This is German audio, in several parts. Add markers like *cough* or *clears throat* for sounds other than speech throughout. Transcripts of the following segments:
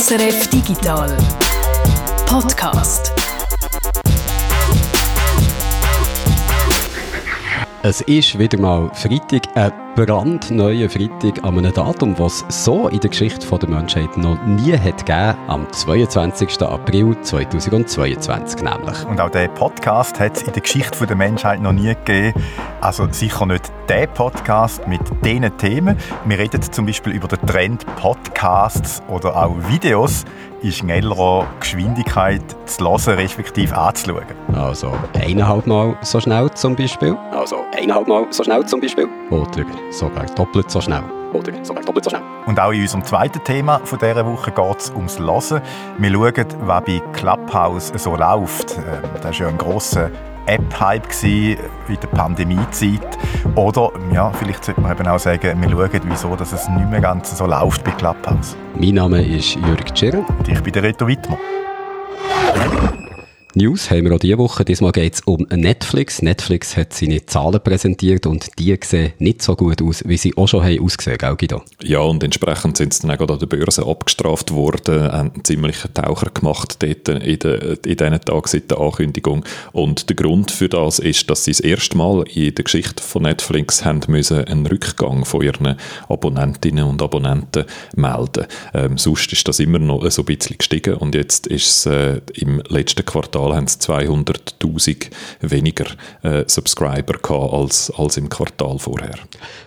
SRF Digital Podcast. Es ist wieder mal Freitag, ein brandneuer Freitag an einem Datum, was es so in der Geschichte der Menschheit noch nie hat gegeben, am 22. April 2022 nämlich. Und auch diesen Podcast hat es in der Geschichte der Menschheit noch nie gegeben. Also sicher nicht der Podcast mit diesen Themen. Wir reden zum Beispiel über den Trend Podcasts oder auch Videos in schnellerer Geschwindigkeit zu hören, respektive anzuschauen. Also eineinhalb Mal so schnell zum Beispiel. Also eineinhalb Mal so schnell zum Beispiel. Oder sogar doppelt so schnell. Oder sogar doppelt so schnell. Und auch in unserem zweiten Thema von dieser Woche geht es ums Hören. Wir schauen, was bei Clubhouse so läuft. Ähm, das ist ja ein grosser App-Hype in der Pandemiezeit. Oder, ja, vielleicht sollte man eben auch sagen, wir schauen, wieso dass es nicht mehr ganz so läuft bei Clubhouse. Mein Name ist Jürg Tschirr. Und ich bin der Reto Wittmer. News haben wir auch diese Woche. Diesmal geht es um Netflix. Netflix hat seine Zahlen präsentiert und die sehen nicht so gut aus, wie sie auch schon haben ausgesehen haben, Guido? Ja, und entsprechend sind sie dann auch an der Börse abgestraft worden, haben einen ziemlichen Taucher gemacht dort in, de, in diesen Tagen seit der Ankündigung. Und der Grund für das ist, dass sie das erste Mal in der Geschichte von Netflix haben müssen einen Rückgang von ihren Abonnentinnen und Abonnenten melden. Ähm, sonst ist das immer noch so ein bisschen gestiegen und jetzt ist es äh, im letzten Quartal Quartal haben sie 200'000 weniger äh, Subscriber gehabt als, als im Quartal vorher.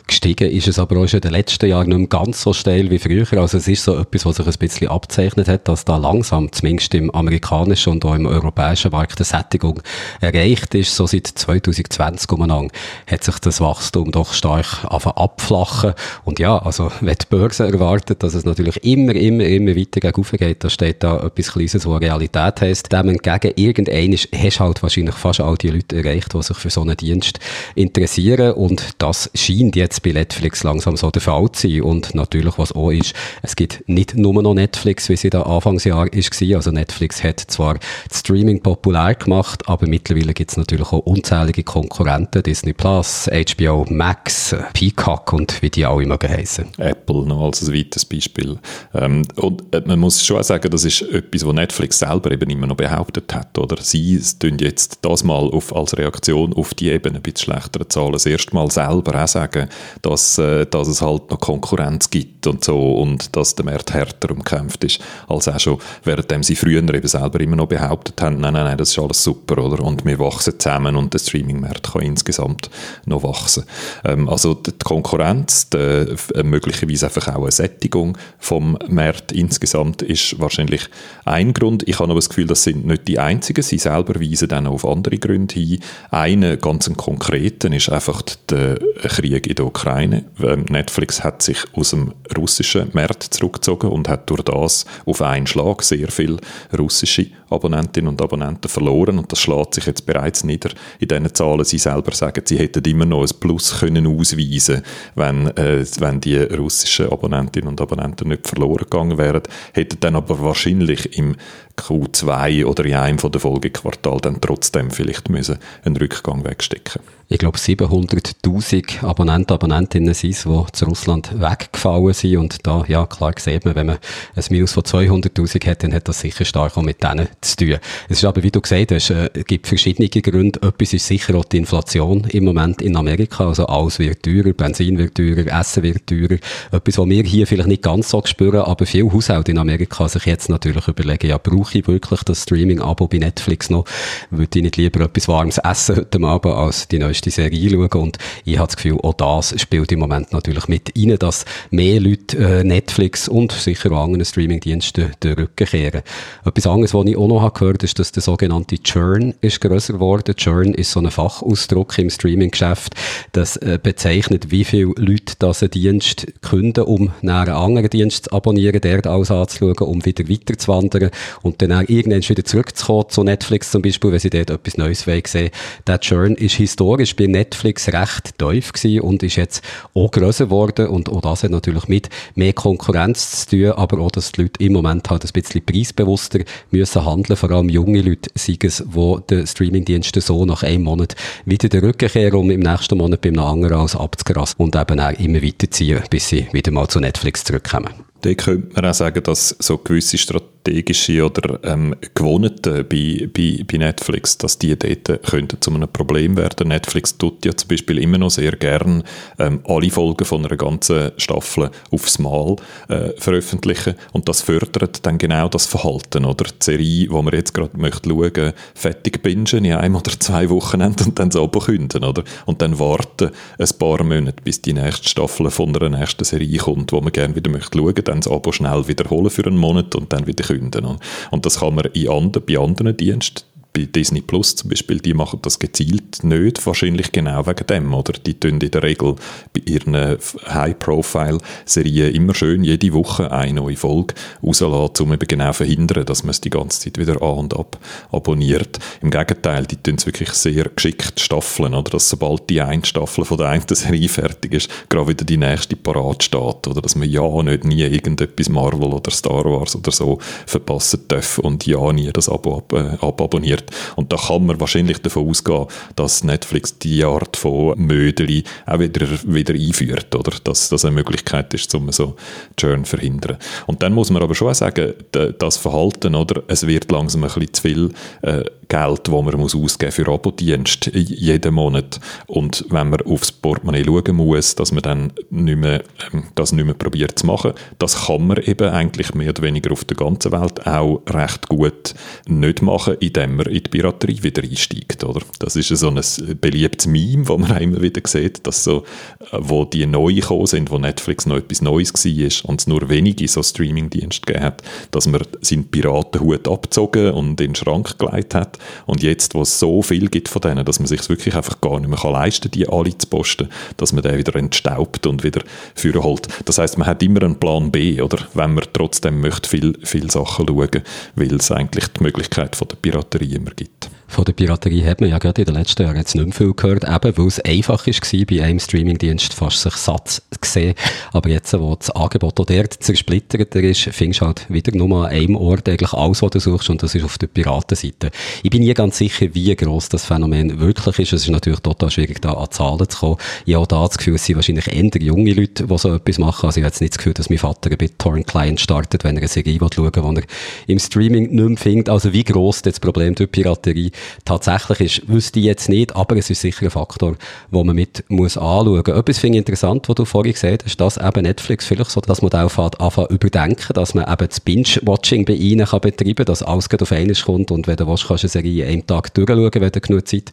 Gestiegen ist es aber auch schon in den letzten Jahren nicht mehr ganz so steil wie früher. Also es ist so etwas, was sich ein bisschen abzeichnet hat, dass da langsam, zumindest im amerikanischen und auch im europäischen Markt, eine Sättigung erreicht ist. So seit 2020 umeinander hat sich das Wachstum doch stark abflachen. Und ja, also *laughs* wenn die Börse erwartet, dass es natürlich immer, immer, immer weiter geht, da steht da etwas Kleines, was Realität heisst. Dem entgegen irgendein hast halt wahrscheinlich fast all die Leute erreicht, die sich für so einen Dienst interessieren. Und das scheint jetzt bei Netflix langsam so der Fall zu sein. Und natürlich was auch ist, es gibt nicht nur noch Netflix, wie es in den Anfangsjahren war, also Netflix hat zwar Streaming populär gemacht, aber mittlerweile gibt es natürlich auch unzählige Konkurrenten, Disney Plus, HBO Max, Peacock und wie die alle mögen heissen. Apple noch als ein weiteres Beispiel. Ähm, und äh, man muss schon sagen, das ist etwas, was Netflix selber eben immer noch behauptet hat oder sie tun jetzt das mal auf, als Reaktion auf die eben ein bisschen schlechtere Zahlen das erste Mal selber auch sagen, dass, äh, dass es halt noch Konkurrenz gibt und so und dass der Markt härter umkämpft ist als auch schon, währenddem sie früher eben selber immer noch behauptet haben, nein, nein, nein, das ist alles super, oder? Und wir wachsen zusammen und der Streaming-Markt kann insgesamt noch wachsen. Ähm, also die Konkurrenz, die, äh, möglicherweise einfach auch eine Sättigung vom Markt insgesamt ist wahrscheinlich ein Grund. Ich habe aber das Gefühl, das sind nicht die einzigen einzigen. Sie selber weisen dann auf andere Gründe hin. Einen ganz konkreten ist einfach der Krieg in der Ukraine. Ähm, Netflix hat sich aus dem russischen Markt zurückgezogen und hat durch das auf einen Schlag sehr viele russische Abonnentinnen und Abonnenten verloren und das schlägt sich jetzt bereits nieder in diesen Zahlen. Sie selber sagen, sie hätten immer noch ein Plus können ausweisen wenn, äh, wenn die russischen Abonnentinnen und Abonnenten nicht verloren gegangen wären, hätten dann aber wahrscheinlich im Q2 oder in einem der Folgequartal dann trotzdem vielleicht müssen einen Rückgang wegstecken ich glaube, 700.000 Abonnenten, Abonnentinnen sind die zu Russland weggefallen sind. Und da, ja, klar sieht man, wenn man ein Minus von 200.000 hat, dann hat das sicher stark auch mit denen zu tun. Es ist aber, wie du gesagt hast, äh, gibt verschiedene Gründe. Etwas ist sicher auch die Inflation im Moment in Amerika. Also alles wird teurer, Benzin wird teurer, Essen wird teurer. Etwas, was wir hier vielleicht nicht ganz so spüren, aber viele Haushalte in Amerika sich jetzt natürlich überlegen, ja, brauche ich wirklich das Streaming-Abo bei Netflix noch? Würde ich nicht lieber etwas warmes essen heute Abend als die neueste die Serie schauen und ich habe das Gefühl, auch das spielt im Moment natürlich mit rein, dass mehr Leute äh, Netflix und sicher auch anderen Streamingdiensten den Rücken kehren. Etwas anderes, was ich auch noch gehört habe, ist, dass der sogenannte Churn ist grösser geworden. Churn ist so ein Fachausdruck im Streaminggeschäft, das äh, bezeichnet, wie viele Leute das einen Dienst künden, um nach einen anderen Dienst zu abonnieren, dort alles anzuschauen, um wieder weiterzuwandern und dann irgendwann wieder zurückzukommen zu Netflix zum Beispiel, wenn sie dort etwas Neues sehen Der Churn ist historisch ist bei Netflix recht tief und ist jetzt auch grösser geworden und auch das hat natürlich mit mehr Konkurrenz zu tun, aber auch, dass die Leute im Moment halt ein bisschen preisbewusster müssen handeln, vor allem junge Leute, sei es, wo der Streamingdienste so nach einem Monat wieder den Rücken kehren, um im nächsten Monat beim anderen als abzugrasen und eben auch immer weiterziehen, bis sie wieder mal zu Netflix zurückkommen. Da könnte man auch sagen, dass so gewisse strategische oder ähm, Gewohnheiten bei, bei, bei Netflix, dass die dort könnten zu einem Problem werden. Netflix tut ja zum Beispiel immer noch sehr gern ähm, alle Folgen von einer ganzen Staffel aufs Mal äh, veröffentlichen und das fördert dann genau das Verhalten, oder? Die Serie, die man jetzt gerade möchte schauen, fertig bingen in einem oder zwei Wochen *laughs* und dann so künden, oder? Und dann warten ein paar Monate, bis die nächste Staffel von einer nächsten Serie kommt, wo man gerne wieder möchte schauen, dann das Abo schnell wiederholen für einen Monat und dann wieder künden. Und das kann man in and bei anderen Diensten bei Disney Plus zum Beispiel, die machen das gezielt nicht, wahrscheinlich genau wegen dem, oder? Die tun in der Regel bei ihren High-Profile-Serien immer schön jede Woche eine neue Folge rauslassen, um eben genau verhindern, dass man es die ganze Zeit wieder an und ab abonniert. Im Gegenteil, die tun es wirklich sehr geschickt staffeln, oder? Dass sobald die eine Staffel von der einen Serie fertig ist, gerade wieder die nächste parat steht, oder? Dass man ja nicht nie irgendetwas Marvel oder Star Wars oder so verpassen darf und ja nie das Abo ab, äh, ababonniert wird. Und da kann man wahrscheinlich davon ausgehen, dass Netflix die Art von Mödeli auch wieder, wieder einführt, oder? Dass das eine Möglichkeit ist, um so Churn zu verhindern. Und dann muss man aber schon sagen, das Verhalten, oder? Es wird langsam ein bisschen zu viel äh, Geld, das man muss ausgeben für Abo-Dienst jeden Monat. Und wenn man aufs Portemonnaie schauen muss, dass man dann nicht mehr, ähm, das nicht mehr probiert zu machen, das kann man eben eigentlich mehr oder weniger auf der ganzen Welt auch recht gut nicht machen, indem man in die Piraterie wieder einsteigt. Oder? Das ist so ein beliebtes Meme, das man *laughs* immer wieder sieht, dass so, äh, wo die neu gekommen sind, wo Netflix noch etwas Neues war und es nur wenige so Streaming-Dienste gegeben hat, dass man seinen Piratenhut abgezogen und in den Schrank gelegt hat und jetzt, wo es so viel gibt von denen, dass man sich wirklich einfach gar nicht mehr leisten kann, die alle zu posten, dass man den wieder entstaubt und wieder führen holt. Das heißt, man hat immer einen Plan B, oder? Wenn man trotzdem möchte viel, viel Sachen schauen, weil es eigentlich die Möglichkeit von der Piraterie immer gibt. Von der Piraterie hat man ja gerade in den letzten Jahren jetzt nicht mehr viel gehört, eben weil es einfach war, bei einem Streamingdienst fast sich satt zu sehen. Aber jetzt, wo das Angebot auch dort zersplitterter ist, findest du halt wieder nur an einem Ort eigentlich alles, was du suchst, und das ist auf der Piratenseite. Ich bin nie ganz sicher, wie gross das Phänomen wirklich ist. Es ist natürlich total schwierig, da an Zahlen zu kommen. Ich habe da das Gefühl, es sind wahrscheinlich eher junge Leute, die so etwas machen. Also ich habe jetzt nicht das Gefühl, dass mein Vater ein BitTorrent-Client startet, wenn er eine Serie schauen will, die er im Streaming nicht mehr findet. Also wie gross das Problem durch Piraterie tatsächlich ist, wüsste ich jetzt nicht, aber es ist sicher ein Faktor, wo man mit muss anschauen muss. Etwas finde ich interessant, was du vorhin gesagt hast, dass eben Netflix vielleicht so das Modell anfangen überdenken, dass man eben das Binge-Watching bei ihnen kann betreiben kann, dass alles auf einmal kommt und wenn du willst, kannst du eine Serie einen Tag durchschauen, wenn du genug Zeit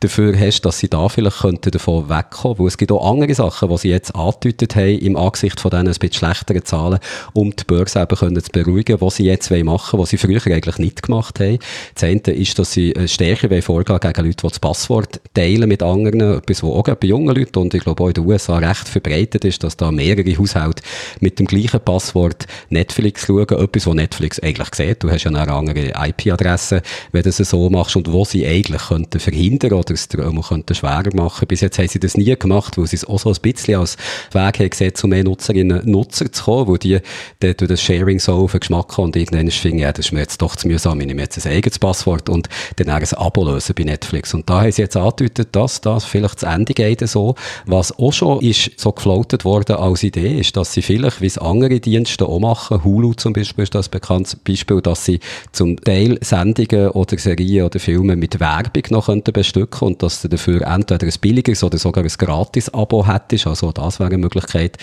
dafür hast, dass sie da vielleicht könnten davon wegkommen, weil es gibt auch andere Sachen, die sie jetzt angedeutet haben, im Angesicht von diesen ein bisschen schlechteren Zahlen, um die Börse eben können zu beruhigen, was sie jetzt machen wollen, was sie früher eigentlich nicht gemacht haben. Das eine ist, dass sie stärker vorgehen gegen Leute, die das Passwort teilen mit anderen, etwas, was auch bei jungen Leuten und ich glaube auch in den USA recht verbreitet ist, dass da mehrere Haushalte mit dem gleichen Passwort Netflix schauen, etwas, was Netflix eigentlich sieht. Du hast ja eine andere IP-Adresse, wenn du es so machst und wo sie eigentlich könnten verhindern oder es dir könnten schwerer machen. Bis jetzt haben sie das nie gemacht, weil sie es auch so ein bisschen als Weg haben gesehen, zu mehr Nutzerinnen und Nutzer zu kommen, wo die durch das Sharing so auf den Geschmack haben und irgendwann finden, ja, das ist mir jetzt doch zu mühsam, ich nehme jetzt ein eigenes Passwort und dann ein Abo lösen bei Netflix. Und da haben sie jetzt angedeutet, dass das vielleicht zu Ende geht so. Was auch schon ist so gefloatet worden als Idee, ist, dass sie vielleicht, wie es andere Dienste auch machen, Hulu zum Beispiel ist das bekanntes Beispiel, dass sie zum Teil Sendungen oder Serien oder Filme mit Werbung noch könnten bestücken und dass du dafür entweder ein billiges oder sogar ein Gratis-Abo hättest. Also das wäre eine Möglichkeit,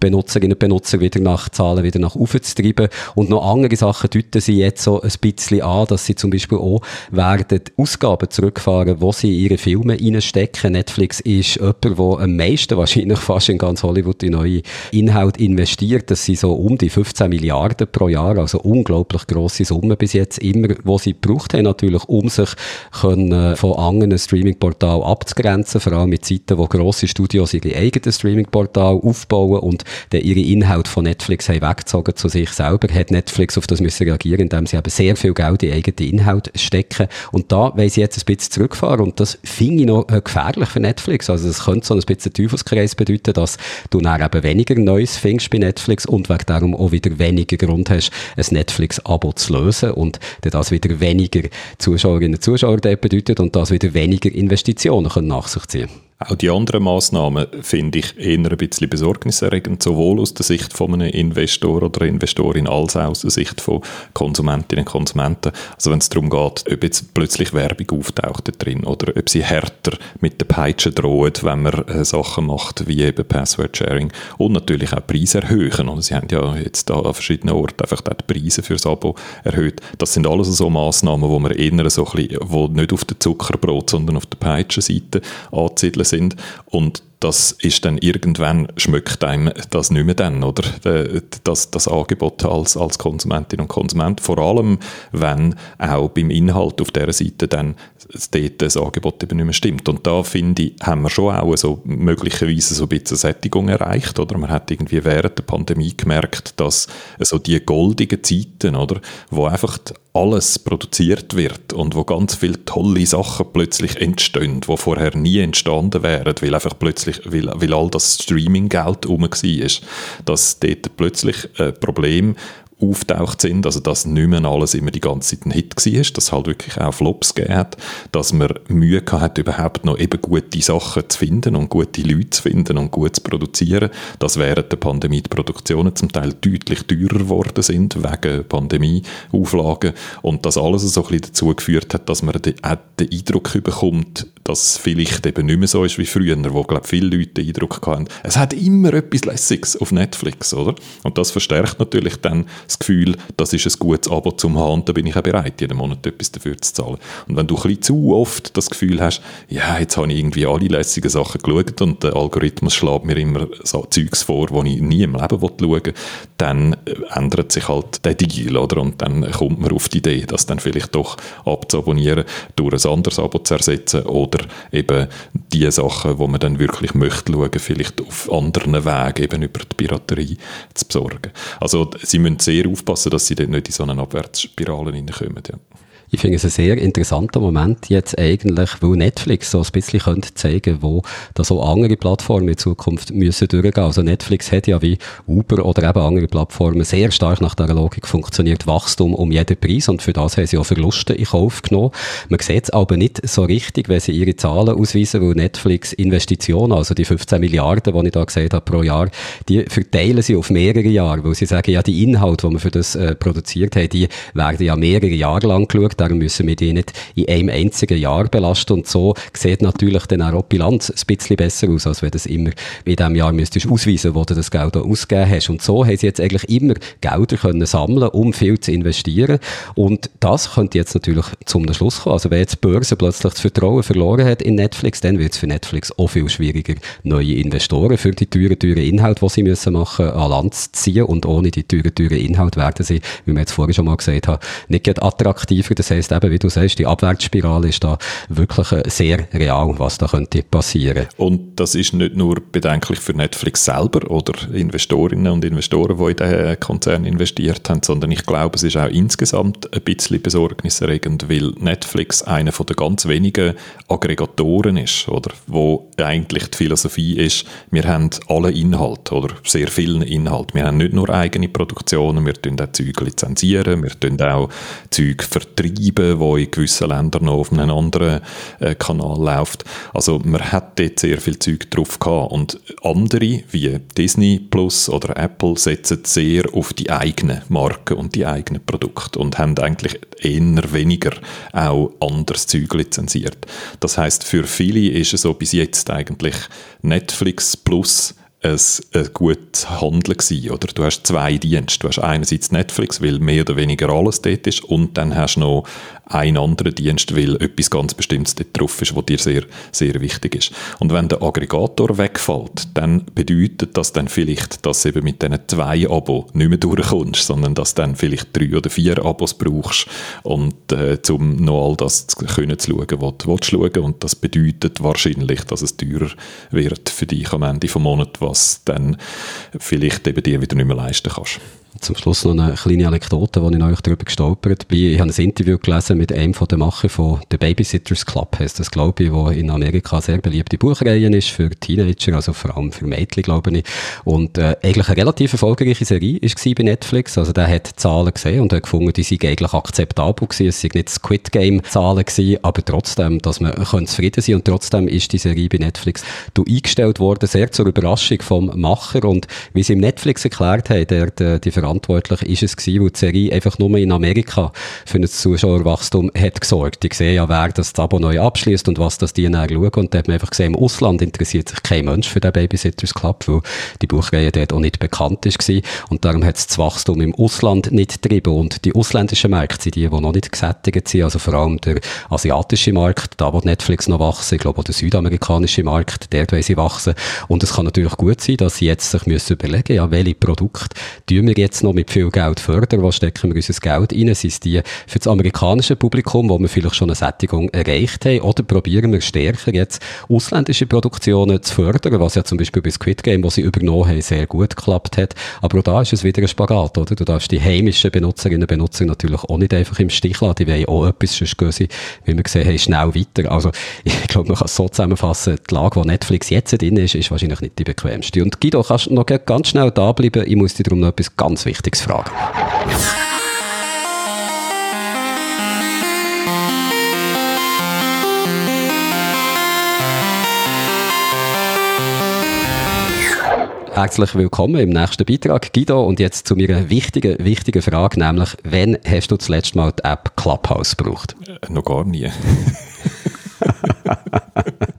Benutzerinnen und Benutzer wieder nach Zahlen wieder nach oben zu treiben. Und noch andere Sachen deuten sie jetzt so ein bisschen an, dass sie zum Beispiel auch werden Ausgaben zurückfahren, wo sie ihre Filme reinstecken. Netflix ist jemand, der am meisten wahrscheinlich fast in ganz Hollywood in neue Inhalte investiert. Das sind so um die 15 Milliarden pro Jahr, also unglaublich grosse Summen bis jetzt immer, wo sie gebraucht haben natürlich, um sich können von anderen Streaming-Portalen abzugrenzen, vor allem mit Zeiten, wo grosse Studios ihre eigenen Streaming-Portale aufbauen und dann ihre Inhalte von Netflix haben weggezogen zu sich selber, hat Netflix auf das müssen reagieren, indem sie eben sehr viel Geld in eigene Inhalte stecken. Und da wollen sie jetzt ein bisschen zurückfahren und das finde ich noch äh, gefährlich für Netflix. Also das könnte so ein bisschen Teufelskreis bedeuten, dass du dann eben weniger Neues findest bei Netflix und wegen darum auch wieder weniger Grund hast, ein Netflix-Abo zu lösen und das wieder weniger Zuschauerinnen und Zuschauer bedeutet und das wieder weniger Investitionen können nach sich ziehen Auch die anderen Massnahmen finde ich eher ein bisschen besorgniserregend, sowohl aus der Sicht von einem Investor oder Investorin als auch aus der Sicht von Konsumentinnen und Konsumenten. Also wenn es darum geht, ob jetzt plötzlich Werbung auftaucht da drin oder ob sie härter mit der Peitsche drohen, wenn man äh, Sachen macht wie eben Password-Sharing und natürlich auch Preise erhöhen. Und sie haben ja jetzt da an verschiedenen Orten einfach die Preise fürs Abo erhöht. Das sind alles so Massnahmen, wo man eher so ein bisschen, wo nicht auf der Zuckerbrot, sondern auf der Peitschenseite anzusiedeln sind. Und das ist dann irgendwann, schmeckt einem das nicht mehr dann, oder? Das, das Angebot als, als Konsumentin und Konsument. Vor allem, wenn auch beim Inhalt auf dieser Seite dann dort das Angebot eben nicht mehr stimmt. Und da finde ich, haben wir schon auch so möglicherweise so ein bisschen Sättigung erreicht, oder? Man hat irgendwie während der Pandemie gemerkt, dass so die goldigen Zeiten, oder? Wo einfach alles produziert wird und wo ganz viele tolle Sachen plötzlich entstehen, die vorher nie entstanden wären, weil einfach plötzlich, weil, weil all das Streaming-Geld rum war, dass dort plötzlich ein Problem auftaucht sind, also dass nicht mehr alles immer die ganze Zeit ein Hit war, dass halt wirklich auch Flops gegeben hat, dass man Mühe hat überhaupt noch eben gute Sachen zu finden und gute Leute zu finden und gut zu produzieren, dass während der Pandemie die Produktionen zum Teil deutlich teurer geworden sind, wegen Pandemieauflagen und das alles so ein bisschen dazu geführt hat, dass man auch den Eindruck bekommt, dass es vielleicht eben nicht mehr so ist wie früher, wo, glaube viele Leute den Eindruck hatten, es hat immer etwas Lässiges auf Netflix, oder? Und das verstärkt natürlich dann das Gefühl, das ist ein gutes Abo zum haben, da bin ich auch bereit, jeden Monat etwas dafür zu zahlen. Und wenn du ein bisschen zu oft das Gefühl hast, ja, jetzt habe ich irgendwie alle lässigen Sachen geschaut und der Algorithmus schlägt mir immer so Zeugs vor, die ich nie im Leben schauen will, dann ändert sich halt der Deal, oder? Und dann kommt man auf die Idee, das dann vielleicht doch abzuabonnieren, durch ein anderes Abo zu ersetzen oder eben die Sachen, wo man dann wirklich möchte schauen, vielleicht auf anderen Wegen, eben über die Piraterie zu besorgen. Also sie müssen sehr aufpassen, dass sie dort nicht in so eine Abwärtsspirale hineinkommen. Ja. Ich finde es ein sehr interessanter Moment jetzt eigentlich, weil Netflix so ein bisschen könnte zeigen, wo da so andere Plattformen in Zukunft müssen durchgehen. Also Netflix hat ja wie Uber oder eben andere Plattformen sehr stark nach dieser Logik funktioniert, Wachstum um jeden Preis und für das haben sie auch Verluste in Kauf genommen. Man sieht es aber nicht so richtig, wenn sie ihre Zahlen ausweisen, weil Netflix Investitionen, also die 15 Milliarden, die ich da gesehen habe pro Jahr, die verteilen sie auf mehrere Jahre, weil sie sagen, ja, die Inhalte, die wir für das äh, produziert haben, die werden ja mehrere Jahre lang geschaut darum müssen wir die nicht in einem einzigen Jahr belasten und so sieht natürlich dann auch die Bilanz ein bisschen besser aus, als wenn du es immer in diesem Jahr müsstest ausweisen, wo du das Geld auch ausgegeben hast. Und so haben sie jetzt eigentlich immer Gelder können sammeln, um viel zu investieren und das könnte jetzt natürlich zum Schluss kommen. Also wenn jetzt die Börse plötzlich das Vertrauen verloren hat in Netflix, dann wird es für Netflix auch viel schwieriger, neue Investoren für die teuren, teuren Inhalte, die sie müssen machen, an Land zu ziehen und ohne die teuren, teuren Inhalte werden sie, wie wir jetzt vorher schon mal gesagt haben, nicht attraktiver. Das heisst eben, wie du sagst, die Abwärtsspirale ist da wirklich äh, sehr real, was da könnte passieren. Und das ist nicht nur bedenklich für Netflix selber oder Investorinnen und Investoren, die in den Konzern investiert haben, sondern ich glaube, es ist auch insgesamt ein bisschen besorgniserregend, weil Netflix einer von den ganz wenigen Aggregatoren ist, oder? Wo eigentlich die Philosophie ist, wir haben alle Inhalte oder sehr viele Inhalte. Wir haben nicht nur eigene Produktionen, wir tun auch Zeug lizenzieren, wir tun auch Zeug vertreiben, wo in gewissen Ländern noch auf einem anderen äh, Kanal läuft. Also man hat dort sehr viel Zeug drauf gehabt und andere wie Disney Plus oder Apple setzen sehr auf die eigenen Marken und die eigenen Produkte und haben eigentlich eher weniger auch anderes Zeug lizenziert. Das heißt, für viele ist es so bis jetzt eigentlich Netflix Plus ein, ein gutes Handeln gewesen, oder? Du hast zwei Dienste. Du hast einerseits Netflix, weil mehr oder weniger alles dort ist, und dann hast du noch einen anderen Dienst, weil etwas ganz Bestimmtes dort drauf ist, was dir sehr, sehr wichtig ist. Und wenn der Aggregator wegfällt, dann bedeutet das dann vielleicht, dass du eben mit diesen zwei Abo nicht mehr durchkommst, sondern dass du dann vielleicht drei oder vier Abos brauchst, und, äh, um noch all das zu können zu schauen, was du willst schauen. Und das bedeutet wahrscheinlich, dass es teurer wird für dich am Ende des Monats, dann vielleicht eben dir wieder nicht mehr leisten kannst. Zum Schluss noch eine kleine Anekdote, wo ich euch darüber gestolpert bin. Ich habe ein Interview gelesen mit einem von den Machern von The Babysitters Club, heißt das, glaube ich, wo in Amerika sehr beliebte Buchreihe ist für Teenager, also vor allem für Mädchen, glaube ich. Und äh, eigentlich eine relativ erfolgreiche Serie war bei Netflix. Also der hat Zahlen gesehen und hat gefunden, die sind eigentlich akzeptabel gewesen. Es sind nicht Squid Game Zahlen gewesen, aber trotzdem, dass man zufrieden sein und trotzdem ist die Serie bei Netflix eingestellt worden, sehr zur Überraschung vom Macher und wie sie im Netflix erklärt haben, der, die Verantwortliche ist es gewesen, weil die Serie einfach nur in Amerika für ein Zuschauerwachstum hat gesorgt. Die sehen ja, wer das Abo neu abschließt und was das die dann schauen und da hat man einfach gesehen, im Ausland interessiert sich kein Mensch für den Babysitters Club, weil die Buchreihe dort auch nicht bekannt ist gewesen. und darum hat es das Wachstum im Ausland nicht getrieben und die ausländischen Märkte sind die, die noch nicht gesättigt sind, also vor allem der asiatische Markt, da wo Netflix noch wachsen, ich glaube auch der südamerikanische Markt, der wollen sie wachsen und es kann natürlich gut sein, dass sie jetzt sich müssen überlegen, ja, welche Produkte tun wir jetzt noch mit viel Geld fördern, wo stecken wir unser Geld rein, sind es die für das amerikanische Publikum, wo wir vielleicht schon eine Sättigung erreicht haben, oder probieren wir stärker jetzt ausländische Produktionen zu fördern, was ja zum Beispiel bei Squid Game, wo sie übernommen haben, sehr gut geklappt hat, aber auch da ist es wieder ein Spagat, oder? Du darfst die heimischen Benutzerinnen und Benutzer natürlich auch nicht einfach im Stich lassen, die wollen auch etwas, sonst gehen sie, wie wir gesehen haben, schnell weiter. Also, *laughs* ich glaube, man kann es so zusammenfassen, die Lage, wo Netflix jetzt drin ist, ist wahrscheinlich nicht die bequemste. Und Guido, kannst du noch ganz schnell da bleiben? Ich muss dich darum noch etwas ganz Wichtiges fragen. Herzlich willkommen im nächsten Beitrag, Guido. Und jetzt zu meiner wichtigen, wichtigen Frage, nämlich, wann hast du das letzte Mal die App Clubhouse gebraucht? Äh, noch gar nie. *laughs*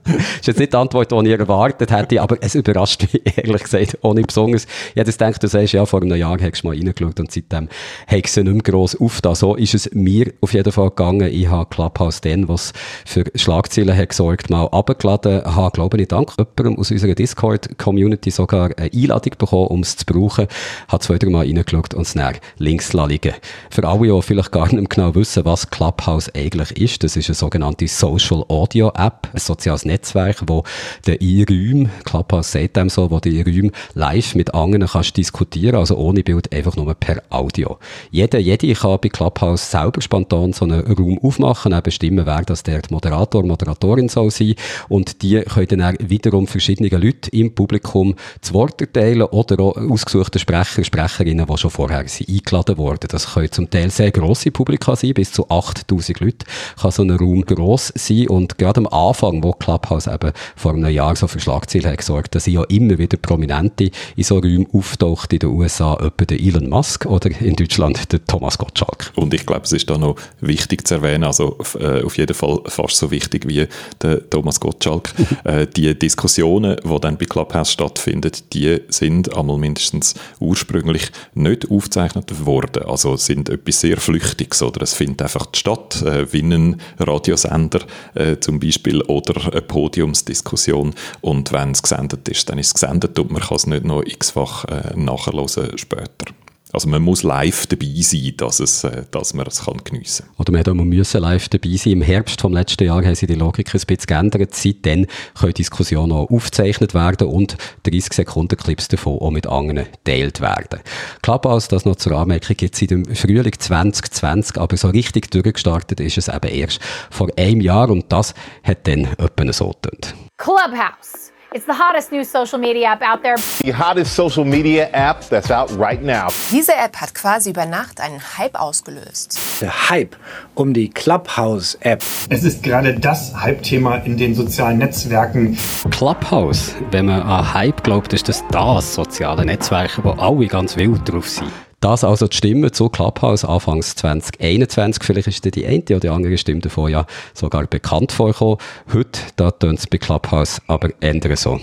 *laughs* ist jetzt nicht die Antwort, die ich erwartet hätte, aber es überrascht mich, *laughs* ehrlich gesagt, nicht besonders. Ich hätte gedacht, du sagst, ja, vor einem Jahr hast du mal reingeschaut und seitdem ich sie nicht mehr gross aufgetan. So ist es mir auf jeden Fall gegangen. Ich habe Clubhouse dann, was für Schlagzeilen hat gesorgt, mal abgeladen, habe, glaube ich, dank jemandem aus unserer Discord-Community sogar eine Einladung bekommen, um es zu brauchen. Habe zwei, drei Mal reingeschaut und es dann links liegen. Für alle, die vielleicht gar nicht genau wissen, was Clubhouse eigentlich ist, das ist eine sogenannte Social Audio App, ein soziales Netzwerk, wo der E-Räum, Clubhouse sagt dem so, wo der E-Räum live mit anderen kannst diskutieren, also ohne Bild, einfach nur per Audio. Jeder, jede kann bei Clubhouse selber spontan so einen Raum aufmachen, auch bestimmen, wer das der Moderator, Moderatorin soll sein und die können dann wiederum verschiedene Leute im Publikum zu Wort erteilen oder auch ausgesuchte Sprecher, Sprecherinnen, die schon vorher sind eingeladen wurden. Das können zum Teil sehr grosse Publika sein, bis zu 8000 Leute kann so ein Raum gross sein und gerade am Anfang, wo Clubhouse eben vor einem Jahr so für Schlagzeilen hat gesorgt, dass ja immer wieder Prominente in so Räumen auftaucht in den USA, etwa der Elon Musk oder in Deutschland der Thomas Gottschalk. Und ich glaube, es ist da noch wichtig zu erwähnen, also äh, auf jeden Fall fast so wichtig wie der Thomas Gottschalk. *laughs* äh, die Diskussionen, die dann bei Clubhouse stattfinden, die sind einmal mindestens ursprünglich nicht aufgezeichnet worden. Also sind etwas sehr Flüchtiges oder es findet einfach statt, äh, wie ein Radiosender äh, zum Beispiel oder eine Podiumsdiskussion und wenn es gesendet ist, dann ist es gesendet und man kann es nicht noch x-fach äh, nachhören später. Also man muss live dabei sein, dass, es, äh, dass man es kann geniessen kann. Oder man, müssen live dabei sein. Im Herbst vom letzten Jahr haben sie die Logik ein bisschen geändert. Seitdem können Diskussionen auch aufgezeichnet werden und 30 Sekunden Clips davon auch mit anderen geteilt werden. Clubhouse, das noch zur Anmerkung, gibt seit dem Frühling 2020, aber so richtig durchgestartet ist es eben erst vor einem Jahr und das hat dann etwa so getönt. Clubhouse. It's the hottest new social media app out there. The hottest social media app that's out right now. Diese App hat quasi über Nacht einen Hype ausgelöst. Der Hype um die Clubhouse-App. Es ist gerade das Hype-Thema in den sozialen Netzwerken. Clubhouse, wenn man an Hype glaubt, ist das das soziale Netzwerk, wo alle ganz wild drauf sind. Das also die Stimme zu Clubhouse Anfangs 2021. Vielleicht ist die eine oder die andere Stimme davon ja sogar bekannt vorgekommen. Heute, da tönt es bei Clubhouse aber ändern so.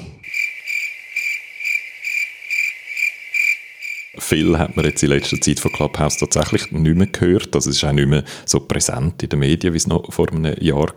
Viel hat man jetzt in letzter Zeit von Clubhouse tatsächlich nicht mehr gehört. Das ist auch nicht mehr so präsent in den Medien, wie es noch vor einem Jahr war.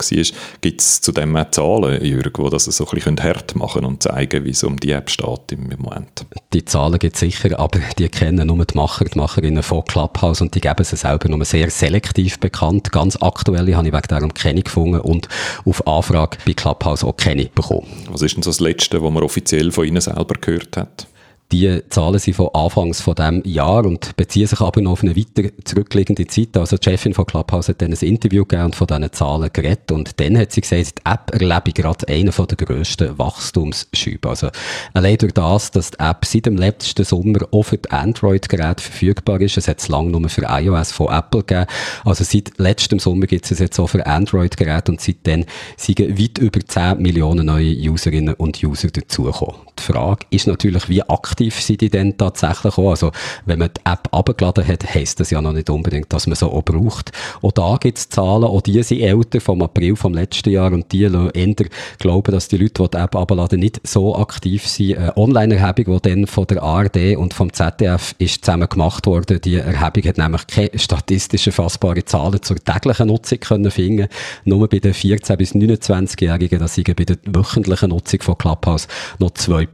Gibt es zudem auch Zahlen, Jürg, die das so ein bisschen hart machen und zeigen, wie es um die App steht im Moment? Die Zahlen gibt es sicher, aber die kennen nur die Macher, die Macherinnen von Clubhouse und die geben sie selber nur sehr selektiv bekannt. Ganz aktuelle habe ich wegen darum keine gefunden und auf Anfrage bei Clubhouse auch keine bekommen. Was ist denn so das Letzte, was man offiziell von Ihnen selber gehört hat? Die Zahlen sind von Anfangs von dem Jahr und beziehen sich aber noch auf eine weiter zurückliegende Zeit. Also die Chefin von Clubhouse hat dann ein Interview gegeben und von diesen Zahlen geredet und dann hat sie gesagt, die App erlebe gerade einen der grössten Wachstumsschübe. Also allein durch das, dass die App seit dem letzten Sommer auch für Android-Geräte verfügbar ist. Es hat es lange nur für iOS von Apple gegeben. Also seit letztem Sommer gibt es jetzt auch für Android-Geräte und seitdem sind weit über 10 Millionen neue Userinnen und User dazugekommen. Die Frage ist natürlich, wie aktiv sind die denn tatsächlich auch? Also, wenn man die App abgeladen hat, heisst das ja noch nicht unbedingt, dass man sie auch braucht. Auch da gibt es Zahlen, auch die sind älter vom April vom letzten Jahr und die eher glauben, dass die Leute, die die App abladen, nicht so aktiv sind. Eine Online-Erhebung, die dann von der ARD und vom ZDF ist zusammen gemacht worden. Die Erhebung hat nämlich keine statistisch erfassbare Zahlen zur täglichen Nutzung können finden. Nur bei den 14- bis 29-Jährigen, das sind bei der wöchentlichen Nutzung von Clubhouse noch 2%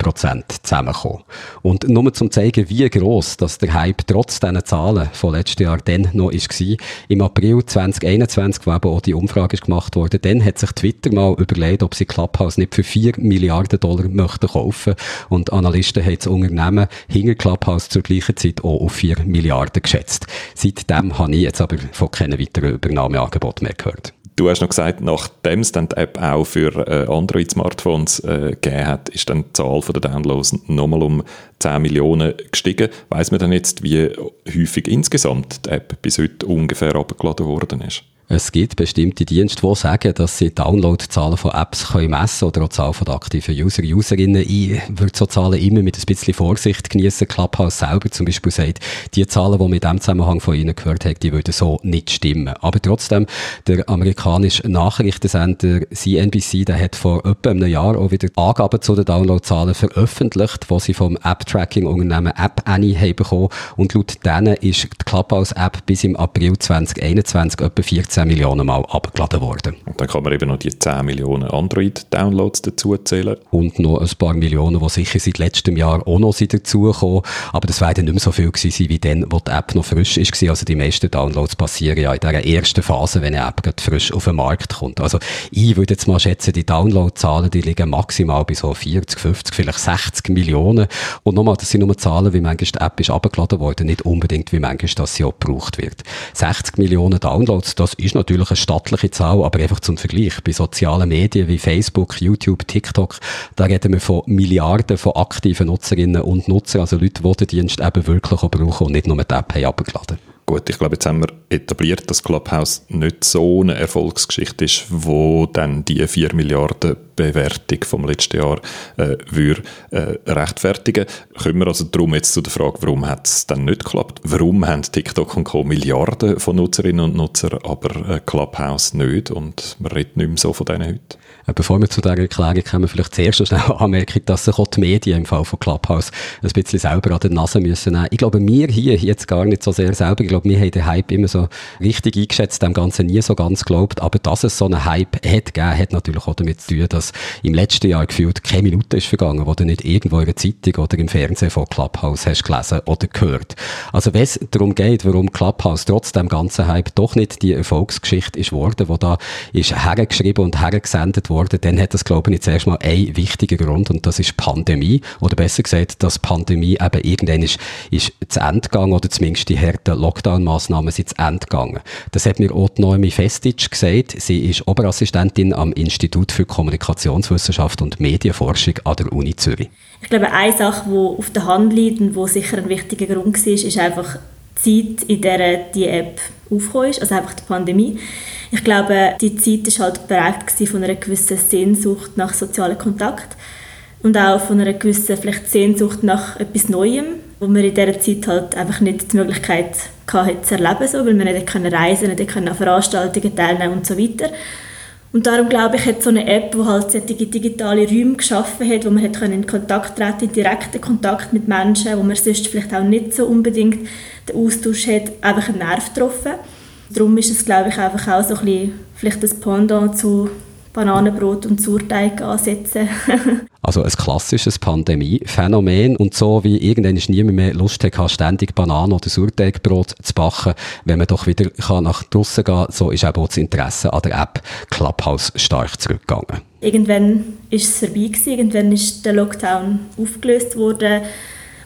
zusammengekommen. Und nur zum zeigen, wie gross dass der Hype trotz diesen Zahlen von letztes Jahr dann noch war, im April 2021, wo eben auch die Umfrage ist gemacht wurde, dann hat sich Twitter mal überlegt, ob sie Clubhouse nicht für 4 Milliarden Dollar möchten kaufen und Analysten haben das Unternehmen hinter Clubhouse zur gleichen Zeit auch auf 4 Milliarden geschätzt. Seitdem habe ich jetzt aber von keinem weiteren Übernahmeangebot mehr gehört. Du hast noch gesagt, nachdem es dann die App auch für äh, Android-Smartphones äh, gegeben hat, ist dann die Zahl der Downloads nochmal um 10 Millionen gestiegen. Weiß man dann jetzt, wie häufig insgesamt die App bis heute ungefähr abgeladen worden ist? Es gibt bestimmte Dienste, die sagen, dass sie Downloadzahlen von Apps können messen oder auch die Zahl von aktiven User, Userinnen. Ich würde so Zahlen immer mit ein bisschen Vorsicht genießen. Clubhouse selber zum Beispiel sagt, die Zahlen, die man in diesem Zusammenhang von Ihnen gehört haben, die würden so nicht stimmen. Aber trotzdem, der amerikanische Nachrichtensender CNBC, der hat vor etwa einem Jahr auch wieder Angaben zu den Downloadzahlen veröffentlicht, die sie vom App-Tracking-Unternehmen App Annie haben bekommen. Und laut denen ist die Clubhouse-App bis im April 2021 etwa 14 10 Millionen Mal abgeladen worden. Und dann kann man eben noch die 10 Millionen Android-Downloads dazu zählen. Und noch ein paar Millionen, die sicher seit letztem Jahr auch noch dazugekommen Aber das werden nicht mehr so viel gewesen wie dann, wo die App noch frisch war. Also die meisten Downloads passieren ja in dieser ersten Phase, wenn eine App gerade frisch auf den Markt kommt. Also ich würde jetzt mal schätzen, die Downloadzahlen, die liegen maximal bei so 40, 50, vielleicht 60 Millionen. Und nochmal, das sind nur Zahlen, wie manchmal die App ist abgeladen worden, nicht unbedingt, wie manchmal das sie auch gebraucht wird. 60 Millionen Downloads, das ist ist natürlich eine stattliche Zahl, aber einfach zum Vergleich. Bei sozialen Medien wie Facebook, YouTube, TikTok, da reden wir von Milliarden von aktiven Nutzerinnen und Nutzern, also Leute, die den Dienst eben wirklich auch brauchen und nicht nur die App haben abgeladen Gut, ich glaube, jetzt haben wir etabliert, dass Clubhouse nicht so eine Erfolgsgeschichte ist, wo dann die 4 Milliarden Bewertung vom letzten Jahr äh, würde, äh, rechtfertigen. Kommen wir also darum jetzt zu der Frage, warum hat es dann nicht geklappt? Warum haben TikTok und Co. Milliarden von Nutzerinnen und Nutzern, aber äh, Clubhouse nicht? Und man redet nicht mehr so von denen heute. Äh, bevor wir zu dieser Erklärung kommen, vielleicht zuerst noch schnell anmerken, dass sich auch die Medien im Fall von Clubhouse ein bisschen selber an der Nase müssen nehmen. Ich glaube, wir hier jetzt gar nicht so sehr selber. Ich glaube, wir haben den Hype immer so richtig eingeschätzt, dem Ganzen nie so ganz geglaubt. Aber dass es so einen Hype hat gegeben, hat natürlich auch damit zu tun, dass im letzten Jahr gefühlt keine Minute ist vergangen, wo du nicht irgendwo in der Zeitung oder im Fernsehen von Clubhouse hast gelesen oder gehört. Also wenn es darum geht, warum Clubhouse trotz dem ganzen Hype doch nicht die Erfolgsgeschichte ist worden, wo da ist hergeschrieben und hergesendet worden, dann hat das, glaube ich, jetzt erstmal einen wichtigen Grund und das ist Pandemie. Oder besser gesagt, dass Pandemie eben irgendwann ist, ist zu Ende gegangen oder zumindest die harten Lockdown-Massnahmen sind zu Ende gegangen. Das hat mir auch Noemi Festic gesagt. Sie ist Oberassistentin am Institut für Kommunikationswissenschaft und Medienforschung an der Uni Zürich. Ich glaube, eine Sache, die auf der Hand liegt und die sicher ein wichtiger Grund war, ist einfach die Zeit, in der die App aufgekommen ist, also einfach die Pandemie. Ich glaube, die Zeit war halt prägt von einer gewissen Sehnsucht nach sozialem Kontakt und auch von einer gewissen vielleicht Sehnsucht nach etwas Neuem, wo man in dieser Zeit halt einfach nicht die Möglichkeit hatte zu erleben, weil man nicht reisen konnte, nicht an Veranstaltungen teilnehmen und so weiter. Und darum glaube ich, hat so eine App, die halt solche digitale Räume geschaffen hat, wo man hat in Kontakt treten, in direkten Kontakt mit Menschen, wo man sonst vielleicht auch nicht so unbedingt den Austausch hat, einfach einen Nerv getroffen. Darum ist es, glaube ich, einfach auch so ein bisschen vielleicht das Pendant zu Bananenbrot und Sauerteig ansetzen. *laughs* also ein klassisches Pandemiephänomen und so wie irgendwann niemand mehr Lust hat, ständig Bananen oder Sauerteigbrot zu backen, wenn man doch wieder nach draußen gehen kann, so ist auch das Interesse an der App Clubhouse stark zurückgegangen. Irgendwann ist es vorbei gewesen, irgendwann ist der Lockdown aufgelöst worden.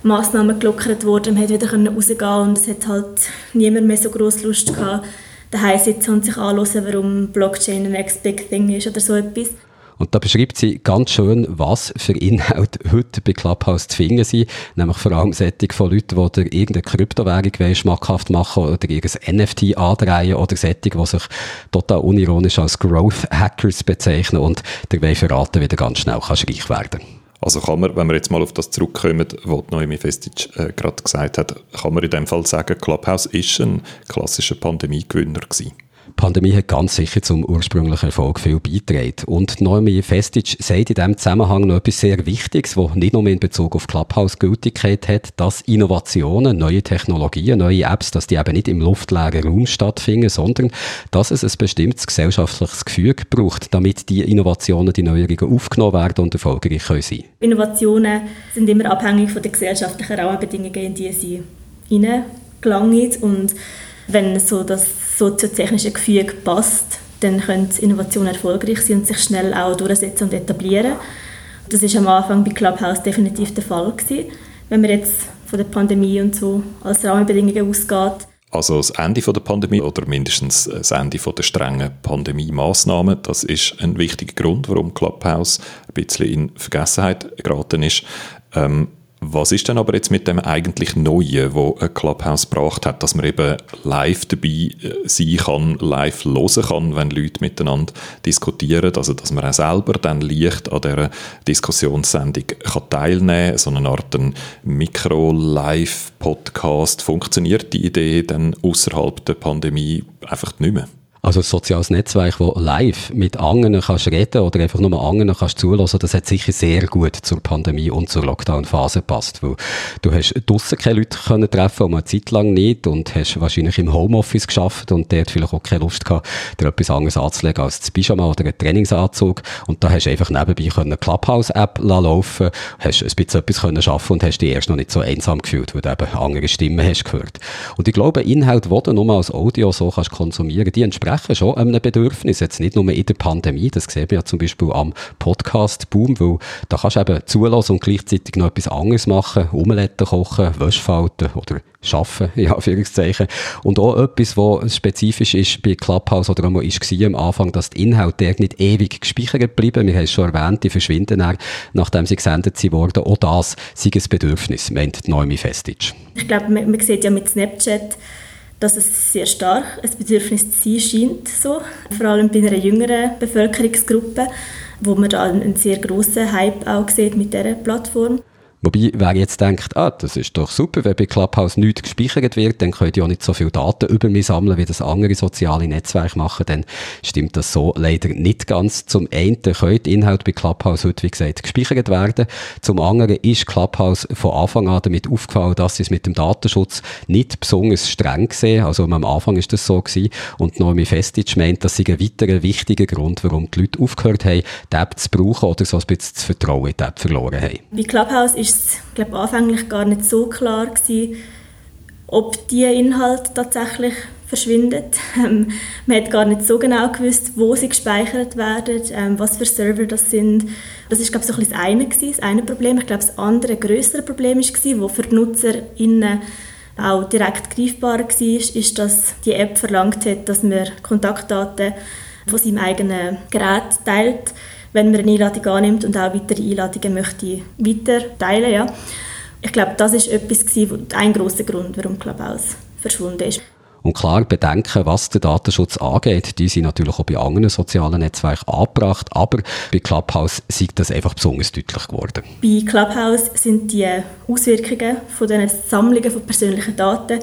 Massnahmen gelockert worden, man konnte wieder rausgehen und es hat halt niemand mehr so groß Lust gehabt, daheim sitzen und sich anhören, warum Blockchain ein next big thing ist oder so etwas. Und da beschreibt sie ganz schön, was für Inhalte heute bei Clubhouse zu finden sind. Nämlich vor allem Sättig von Leuten, die dir irgendeine Kryptowährung schmackhaft machen oder irgendein NFT andrehen oder Sättig, die sich total unironisch als Growth Hackers bezeichnen und dir verraten, wie du ganz schnell kannst reich werden also kann man, wenn wir jetzt mal auf das zurückkommen, was Noemi Festic äh, gerade gesagt hat, kann man in dem Fall sagen, Clubhouse ist ein klassischer Pandemiegewinner gewesen. Die Pandemie hat ganz sicher zum ursprünglichen Erfolg viel beigetragen. Und Noemi Festic sagt in diesem Zusammenhang noch etwas sehr Wichtiges, das nicht nur in Bezug auf Clubhouse Gültigkeit hat, dass Innovationen, neue Technologien, neue Apps, dass die eben nicht im luftleeren Raum stattfinden, sondern dass es ein bestimmtes gesellschaftliches Gefüge braucht, damit die Innovationen, die Neuerungen aufgenommen werden und erfolgreich können sein Innovationen sind immer abhängig von den gesellschaftlichen Rahmenbedingungen, in die sie hineingelangen und wenn so das soziotechnische Gefüge passt, dann können Innovationen erfolgreich sein und sich schnell auch durchsetzen und etablieren. Das ist am Anfang bei Clubhouse definitiv der Fall gewesen. Wenn man jetzt von der Pandemie und so als Rahmenbedingungen ausgeht. Also das Ende der Pandemie oder mindestens das Ende der strengen Pandemie-Massnahmen, das ist ein wichtiger Grund, warum Clubhouse ein bisschen in Vergessenheit geraten ist. Ähm, was ist denn aber jetzt mit dem eigentlich Neuen, wo Clubhouse gebracht hat, dass man eben live dabei äh, sein kann, live hören kann, wenn Leute miteinander diskutieren, also dass man auch selber dann leicht an dieser Diskussionssendung kann teilnehmen kann, so eine Art Mikro-Live-Podcast. Funktioniert die Idee dann außerhalb der Pandemie einfach nicht mehr? Also ein soziales Netzwerk, wo live mit anderen kannst reden oder einfach nur anderen kannst zulassen, das hat sicher sehr gut zur Pandemie und zur Lockdown-Phase gepasst, weil du hast draussen keine Leute können treffen, um eine Zeit lang nicht und hast wahrscheinlich im Homeoffice geschafft und dort vielleicht auch keine Lust gehabt, dir etwas anderes anzulegen als das Pyjama oder einen Trainingsanzug und da hast du einfach nebenbei eine Clubhouse-App laufen, hast ein bisschen etwas können schaffen und hast dich erst noch nicht so einsam gefühlt, weil du eben andere Stimmen hast gehört. Und ich glaube, Inhalt, die du nur als Audio so kannst konsumieren, die entsprechen entsprechen schon einem Bedürfnis, jetzt nicht nur in der Pandemie, das sehen wir ja zum Beispiel am Podcast-Boom, weil da kannst du eben zulassen und gleichzeitig noch etwas anderes machen, Omelette kochen, Wäsche falten oder schaffen, ja, *laughs* Anführungszeichen. Und auch etwas, was spezifisch ist bei Clubhouse oder einmal ist am Anfang, dass die Inhalte nicht ewig gespeichert bleiben. Wir haben es schon erwähnt, die verschwinden dann, nachdem sie gesendet wurden. Auch das sei ein Bedürfnis, meint Noemi Festic. Ich glaube, man, man sieht ja mit Snapchat, dass es sehr stark ein Bedürfnis zu sein scheint, so. vor allem bei einer jüngeren Bevölkerungsgruppe, wo man da einen sehr grossen Hype auch sieht mit dieser Plattform. Wobei, wer jetzt denkt, ah, das ist doch super, wenn bei Clubhouse nichts gespeichert wird, dann könnt ihr auch nicht so viele Daten über mich sammeln, wie das andere soziale Netzwerke machen, dann stimmt das so leider nicht ganz. Zum einen können Inhalte bei Clubhouse heute, wie gesagt, gespeichert werden. Zum anderen ist Clubhouse von Anfang an damit aufgefallen, dass sie es mit dem Datenschutz nicht besonders streng sehen. Also am Anfang ist das so gewesen. Und Noemi Festic meint, das sei ein weiterer wichtiger Grund, warum die Leute aufgehört haben, die App zu brauchen oder so ein bisschen das Vertrauen in die App verloren haben. Bei Clubhouse ist es glaube anfänglich gar nicht so klar gewesen, ob die Inhalte tatsächlich verschwinden. *laughs* Ähm, man hat gar nicht so genau gewusst, wo sie gespeichert werden, ähm, was für Server das sind. Das ist glaube ich so ein das eine gewesen, das eine Problem. Ich glaube das andere größere Problem war, wo für die NutzerInnen auch direkt greifbar war, ist, dass die App verlangt hat, dass man Kontaktdaten von seinem eigenen Gerät teilt wenn man eine Einladung annimmt und auch weitere Einladungen möchte weiter teilen. Ja. Ich glaube, das ist etwas gewesen, ein großer Grund, warum Clubhouse verschwunden ist. Und klar, Bedenken, was den Datenschutz angeht, die sind natürlich auch bei anderen sozialen Netzwerken angebracht, aber bei Clubhouse sieht das einfach besonders deutlich geworden. Bei Clubhouse sind die Auswirkungen von diesen Sammlungen von persönlichen Daten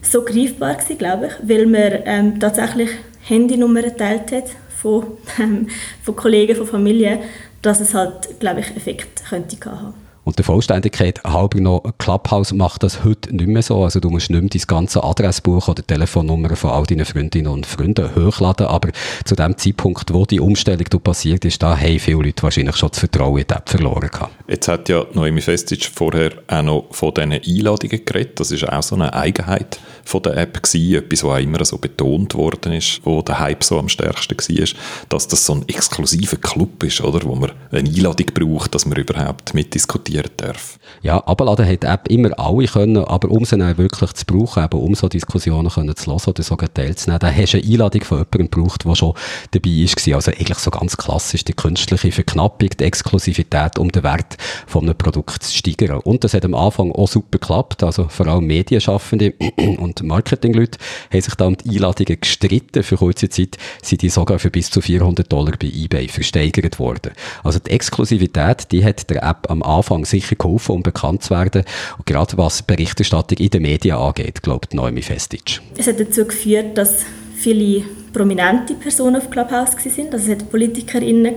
so greifbar gewesen, glaube ich, weil man ähm, tatsächlich Handynummern geteilt hat von, ähm, von Kollegen, von Familie, dass es halt, glaube ich, Effekt könnte haben. Und der Vollständigkeit halber noch, Clubhouse macht das heute nicht mehr so. Also du musst nicht mehr dein ganze Adressbuch oder Telefonnummer von all deinen Freundinnen und Freunden hochladen. Aber zu dem Zeitpunkt, wo die Umstellung passiert ist, da haben viele Leute wahrscheinlich schon das Vertrauen in die App verloren gehabt. Jetzt hat ja Noemi Festic vorher auch noch von diesen Einladungen geredet. Das ist auch so eine Eigenheit von der App gewesen. Etwas, was auch immer so betont worden ist, wo der Hype so am stärksten war, dass das so ein exklusiver Club ist, oder? Wo man eine Einladung braucht, dass man überhaupt mitdiskutiert diskutieren darf. Ja, abladen hat die App immer alle können, aber um sie wirklich zu brauchen, eben um so Diskussionen können zu hören oder sogar teilzunehmen, dann hast du eine Einladung von jemandem gebraucht, der schon dabei war. Also eigentlich so ganz klassisch die künstliche Verknappung, die Exklusivität, um den Wert von einem Produkt zu steigern. Und das hat am Anfang auch super geklappt, also vor allem Medienschaffende *clears throat* und Marketingleute haben sich da um die Einladungen gestritten. Für kurze Zeit sind die sogar für bis zu 400 Dollar bei eBay versteigert worden. Also die Exklusivität, die hat der App am Anfang sicher geholfen, um bekannt zu werden. Und gerade was Berichterstattung in den Medien angeht, glaubt Noemi Festic. Es hat dazu geführt, dass viele prominente Personen auf Clubhouse waren. Also es hat PolitikerInnen,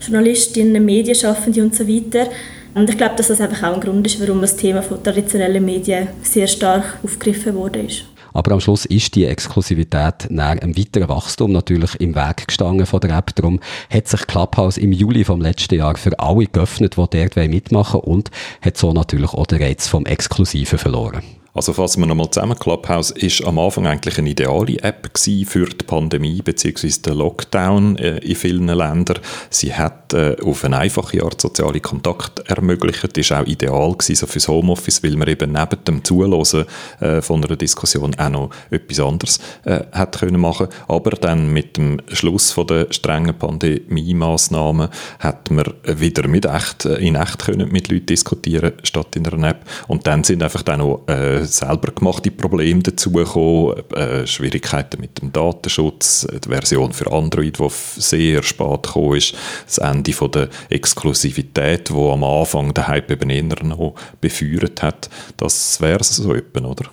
Journalistinnen, Medienschaffende und so weiter. Und ich glaube, dass das einfach auch ein Grund ist, warum das Thema von traditionellen Medien sehr stark aufgegriffen wurde. Aber am Schluss ist die Exklusivität nach einem weiteren Wachstum natürlich im Weg gestanden von der App. Darum hat sich Clubhouse im Juli vom letzten Jahr für alle geöffnet, die dort mitmachen wollen und hat so natürlich auch den Reiz vom Exklusiven verloren. Also fassen wir nochmal zusammen. Clubhouse ist am Anfang eigentlich eine ideale App für die Pandemie bzw. den Lockdown äh, in vielen Ländern. Sie hat äh, auf eine einfache Art soziale Kontakt ermöglicht. Ist auch ideal gewesen, so fürs Homeoffice, weil man eben neben dem Zuhören äh, von einer Diskussion auch noch etwas anderes äh, hat können machen. Aber dann mit dem Schluss von der strengen Pandemie-Massnahmen hat man wieder mit echt, in echt können mit Leuten diskutieren statt in einer App. Und dann sind einfach dann noch äh, selber gemachte Probleme dazugekommen, äh, Schwierigkeiten mit dem Datenschutz, die Version für Android, die sehr spät gekommen ist, das Ende von der Exklusivität, wo am Anfang der Hype eben eher noch befeuert hat. Das wäre es so etwa, oder?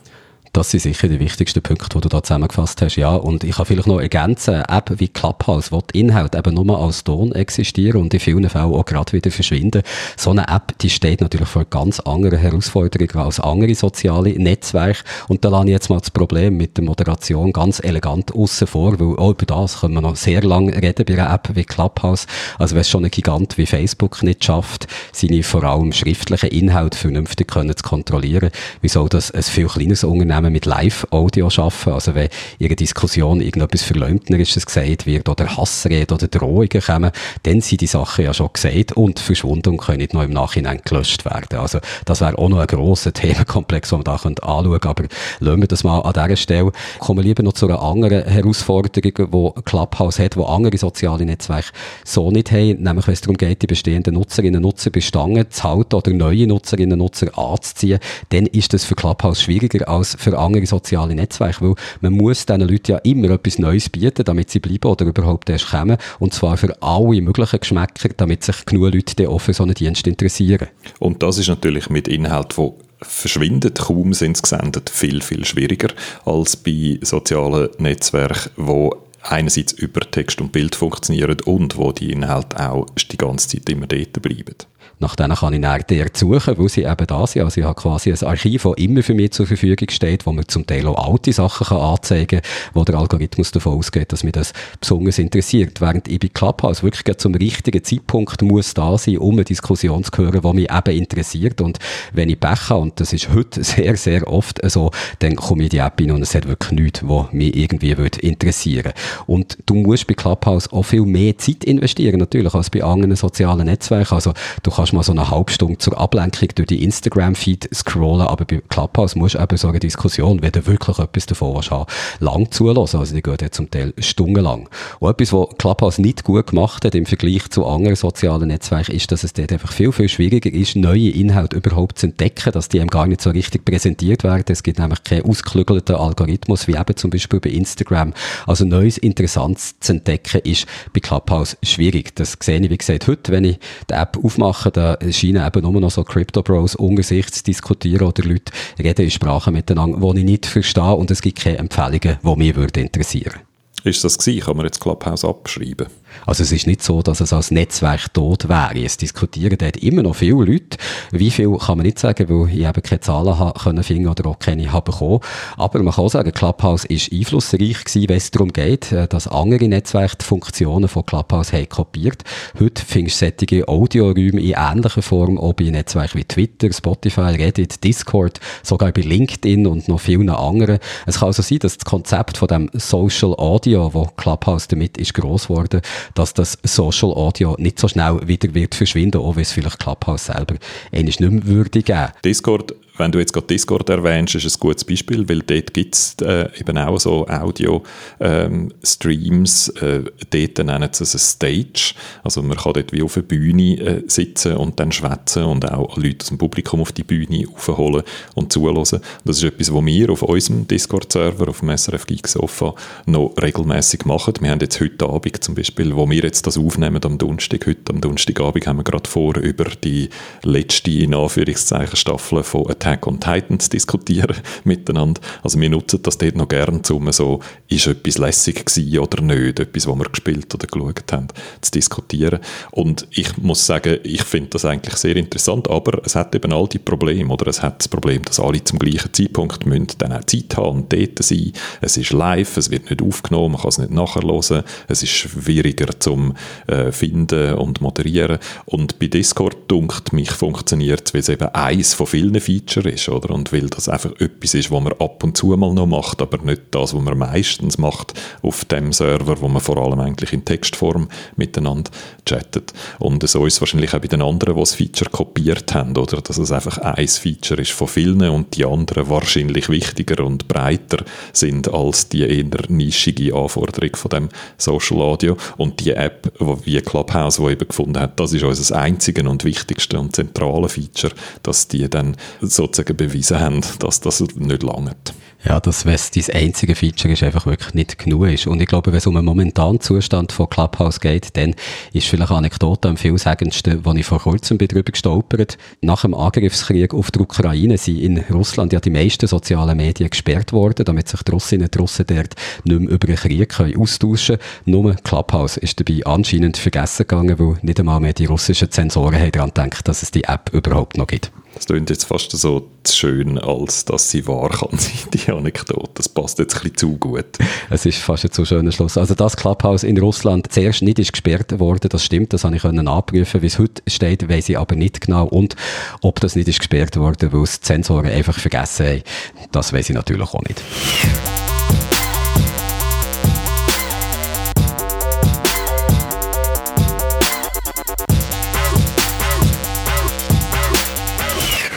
Das sind sicher die wichtigsten Punkte, die du da zusammengefasst hast. Ja, und ich kann vielleicht noch ergänzen, App wie Clubhouse, wo die Inhalte eben nur als Ton existieren und in vielen Fällen auch gerade wieder verschwinden. So eine App, die steht natürlich vor ganz anderen Herausforderungen als andere soziale Netzwerke. Und da lasse ich jetzt mal das Problem mit der Moderation ganz elegant außen vor, weil auch über das können wir noch sehr lange reden bei einer App wie Clubhouse. Also wenn es schon ein Gigant wie Facebook nicht schafft, seine vor allem schriftlichen Inhalte vernünftig können zu kontrollieren, wie soll das ein viel kleines Unternehmen zusammen mit Live-Audio arbeiten. Also wenn einer Diskussion irgendetwas Verleumdnerisches gesagt wird oder Hassrede oder Drohungen kommen, dann sind die Sachen ja schon gesagt und verschwunden und können nicht noch im Nachhinein gelöscht werden. Also das wäre auch noch ein grosser Themenkomplex, den man da anschauen könnte. Aber lassen wir das mal an dieser Stelle. Kommen wir lieber noch zu einer anderen Herausforderung, die Clubhouse hat, die andere soziale Netzwerke so nicht haben, nämlich wenn es darum geht, die bestehenden Nutzerinnen und Nutzer bestangen zu halten oder neue Nutzerinnen und Nutzer anzuziehen, dann ist das für Clubhouse schwieriger als für für andere soziale Netzwerke, weil man muss diesen Leuten ja immer etwas Neues bieten, damit sie bleiben oder überhaupt erst kommen. Und zwar für alle möglichen Geschmäcker, damit sich genug Leute auch für so einen Dienst interessieren. Und das ist natürlich mit Inhalt, wo verschwindet, kaum sind sie gesendet, viel, viel schwieriger als bei sozialen Netzwerken, wo einerseits über Text und Bild funktionieren und wo die Inhalte auch die ganze Zeit immer dort bleiben. Nach denen kann ich dann direkt suchen, wo sie eben da sind. Also ich habe quasi ein Archiv, das immer für mich zur Verfügung steht, wo man zum Teil auch alte Sachen kann anzeigen kann, wo der Algorithmus davon ausgeht, dass mich das besonders interessiert. Während ich bei Clubhouse wirklich zum richtigen Zeitpunkt muss da sein, um eine Diskussion zu hören, die mich eben interessiert. Und wenn ich Pech habe, und das ist heute *laughs* sehr, sehr oft so, dann komme ich in die App hin und es hat wirklich nichts, was mich irgendwie würde interessieren Und du musst bei Clubhouse auch viel mehr Zeit investieren, natürlich, als bei anderen sozialen Netzwerken. Also du kannst mal so eine halbe Stunde zur Ablenkung durch die Instagram-Feed scrollen, aber bei Clubhouse musst du eben so eine Diskussion, wenn du wirklich etwas davon hast, haben, lang zulassen. Also die geht ja zum Teil stundenlang. Und etwas, was Clubhouse nicht gut gemacht hat im Vergleich zu anderen sozialen Netzwerken, ist, dass es dort einfach viel, viel schwieriger ist, neue Inhalte überhaupt zu entdecken, dass die eben gar nicht so richtig präsentiert werden. Es gibt nämlich keinen ausgeklügelten Algorithmus, wie eben zum Beispiel bei Instagram. Also Neues, Interessantes zu entdecken, ist bei Clubhouse schwierig. Das sehe ich, wie gesagt, heute, wenn ich die App aufmache, da scheinen eben nur noch so Crypto-Bros unter zu diskutieren oder Leute reden in Sprachen miteinander, die ich nicht verstehe und es gibt keine Empfehlungen, die mich interessieren würden. Ist das gewesen? Kann man jetzt Clubhouse abschreiben? Also es ist nicht so, dass es als Netzwerk tot wäre. Es diskutieren dort immer noch viele Leute. Wie viel kann man nicht sagen, weil ich eben keine Zahlen haben können finden oder auch keine haben bekommen. Aber man kann sagen, Clubhouse ist einflussreich gewesen, wenn es darum geht, äh, dass andere Netzwerke die Funktionen von Clubhouse haben kopiert. Heute findest du solche Audioräume in ähnlicher Form auch bei Netzwerken wie Twitter, Spotify, Reddit, Discord, sogar bei LinkedIn und noch vielen anderen. Es kann also sein, dass das Konzept von dem Social Audio, wo Clubhouse damit ist gross geworden, dass das Social Audio nicht so schnell wieder wird verschwinden, auch wenn es vielleicht Clubhouse selber eigentlich nicht mehr würde geben. Discord wenn du jetzt gerade Discord erwähnst, ist ein gutes Beispiel, weil dort gibt es äh, eben auch so Audio-Streams, ähm, äh, dort nennen sie es eine Stage, also man kann dort wie auf einer Bühne äh, sitzen und dann schwätzen und auch Leute aus dem Publikum auf die Bühne aufholen und zuhören. Das ist etwas, was wir auf unserem Discord-Server, auf dem SRF Sofa, noch regelmäßig machen. Wir haben jetzt heute Abend zum Beispiel, wo wir jetzt das aufnehmen am Donnerstag, heute am Donnerstagabend haben wir gerade vor, über die letzte, in Anführungszeichen, Staffel von Attack on zu diskutieren *laughs* miteinander. Also wir nutzen das dort noch gerne, um so, ist etwas lässig gewesen oder nicht, etwas, was wir gespielt oder geschaut haben, zu diskutieren. Und ich muss sagen, ich finde das eigentlich sehr interessant, aber es hat eben all die Probleme, oder es hat das Problem, dass alle zum gleichen Zeitpunkt müssen dann auch Zeit haben und dort sein. Es ist live, es wird nicht aufgenommen, man kann es nicht nachhören, es ist schwieriger zum äh, finden und moderieren. Und bei Discord, dunkt mich, funktioniert es, weil es eben eins von vielen Features Feature ist, oder? Und weil das einfach etwas ist, was man ab und zu mal noch macht, aber nicht das, was man meistens macht auf dem Server, wo man vor allem eigentlich in Textform miteinander chattet. Und so ist es wahrscheinlich auch bei den anderen, die das Feature kopiert haben, oder? Dass es einfach ein Feature ist von vielen und die anderen wahrscheinlich wichtiger und breiter sind als die eher nischige Anforderung von dem Social Audio. Und die App, wie Clubhouse, die eben gefunden hat, das ist unser einziges und wichtigste und zentrale Feature, dass die dann so sozusagen bewiesen haben, dass das nicht langt. Ja, dass, wenn dein einzige Feature ist, einfach wirklich nicht genug ist. Und ich glaube, wenn es um einen momentanen Zustand von Clubhouse geht, dann ist vielleicht eine Anekdote am vielsagendsten, wo ich vor kurzem bin drüber gestolpert. Nach dem Angriffskrieg auf die Ukraine sind in Russland ja die meisten sozialen Medien gesperrt worden, damit sich die Russinnen und Russen dort nicht mehr über den Krieg können austauschen können. Nur Clubhouse ist dabei anscheinend vergessen gegangen, weil nicht einmal mehr die russischen Zensoren haben daran gedacht, dass es die App überhaupt noch gibt. Das klingt jetzt fast so schön, als dass sie wahr kann sein, *laughs* die Anekdote. Das passt jetzt ein bisschen zu gut. Es ist fast ein zu schöner Schluss. Also das Clubhouse in Russland zuerst nicht ist gesperrt worden, das stimmt, das habe ich können abprüfen. Wie es heute steht, weiß ich aber nicht genau. Und ob das nicht ist gesperrt worden, weil es die Sensoren einfach vergessen haben, das weiß ich natürlich auch nicht.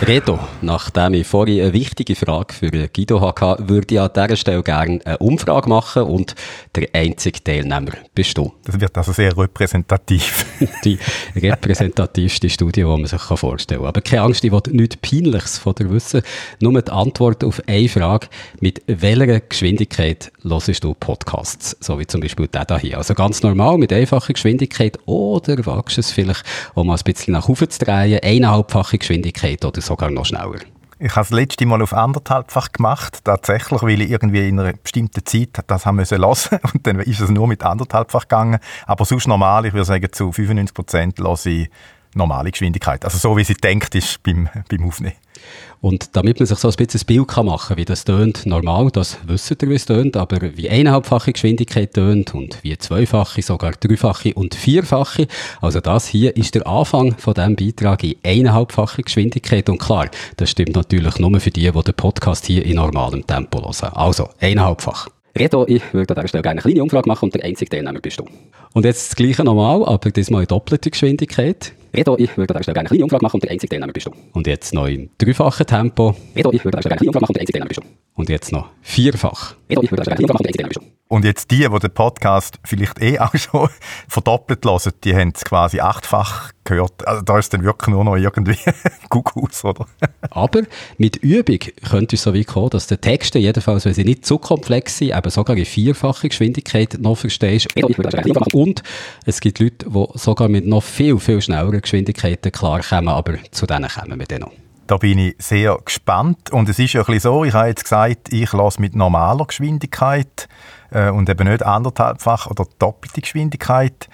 Redo, nachdem ich vorhin eine wichtige Frage für Guido hatte, würde ich an dieser Stelle gerne eine Umfrage machen und der einzige Teilnehmer bist du. Das wird also sehr repräsentativ. *laughs* die repräsentativste Studie, die man sich vorstellen kann. Aber keine Angst, ich will nichts Peinliches von dir wissen. Nur die Antwort auf eine Frage. Mit welcher Geschwindigkeit hörst du Podcasts? So wie zum Beispiel der hier. Also ganz normal, mit einfacher Geschwindigkeit oder wagst du es vielleicht, um mal ein bisschen nach oben zu drehen, eineinhalbfache Geschwindigkeit oder sogar noch schneller. Ich habe das letzte Mal auf anderthalbfach gemacht, tatsächlich, weil ich irgendwie in einer bestimmten Zeit das haben müssen lassen *laughs* und dann ist es nur mit anderthalbfach gegangen. Aber sonst normal, ich würde sagen, zu 95 Prozent lasse ich normale Geschwindigkeit. Also so, wie sie denkt ist beim, beim Aufnehmen. Und damit man sich so ein bisschen ein Bild kann machen kann, wie das tönt, normal, das wisst ihr, wie es tönt, aber wie eineinhalbfache Geschwindigkeit tönt und wie zweifache, sogar dreifache und vierfache. Also das hier ist der Anfang von diesem Beitrag in eineinhalbfache Geschwindigkeit. Und klar, das stimmt natürlich nur für die, die den Podcast hier in normalem Tempo hören. Also, eineinhalbfach. Reto, ich würde an dieser Stelle gerne eine kleine Umfrage machen und der einzige Teilnehmer bist du. Und jetzt das Gleiche nochmal, aber diesmal in doppelter Geschwindigkeit. Reto, ich würde an dieser Stelle gerne eine kleine Umfrage machen und der einzige Teilnehmer bist du. Und jetzt noch im dreifachen Tempo. Reto, ich würde an dieser Stelle gerne eine kleine Umfrage machen und der einzige Teilnehmer bist du. Und jetzt noch vierfach. Und der jetzt die, die den Podcast vielleicht eh auch schon *laughs* verdoppelt hören, die haben es quasi achtfach gehört. Also da ist dann wirklich nur noch irgendwie *laughs* Gugus, oder? Aber mit Übung könnte es so weit kommen, dass die Texte, jedenfalls, wenn sie nicht zu komplex sind, eben sogar in vierfacher Geschwindigkeit noch verstehst. Und es gibt Leute, die sogar mit noch viel, viel schnelleren Geschwindigkeiten klarkommen, aber zu denen kommen wir dann noch. Da bin ich sehr gespannt. Und es ist ja ein bisschen so, ich habe jetzt gesagt, ich lasse mit normaler Geschwindigkeit äh, und eben nicht anderthalbfach oder doppelte Geschwindigkeit.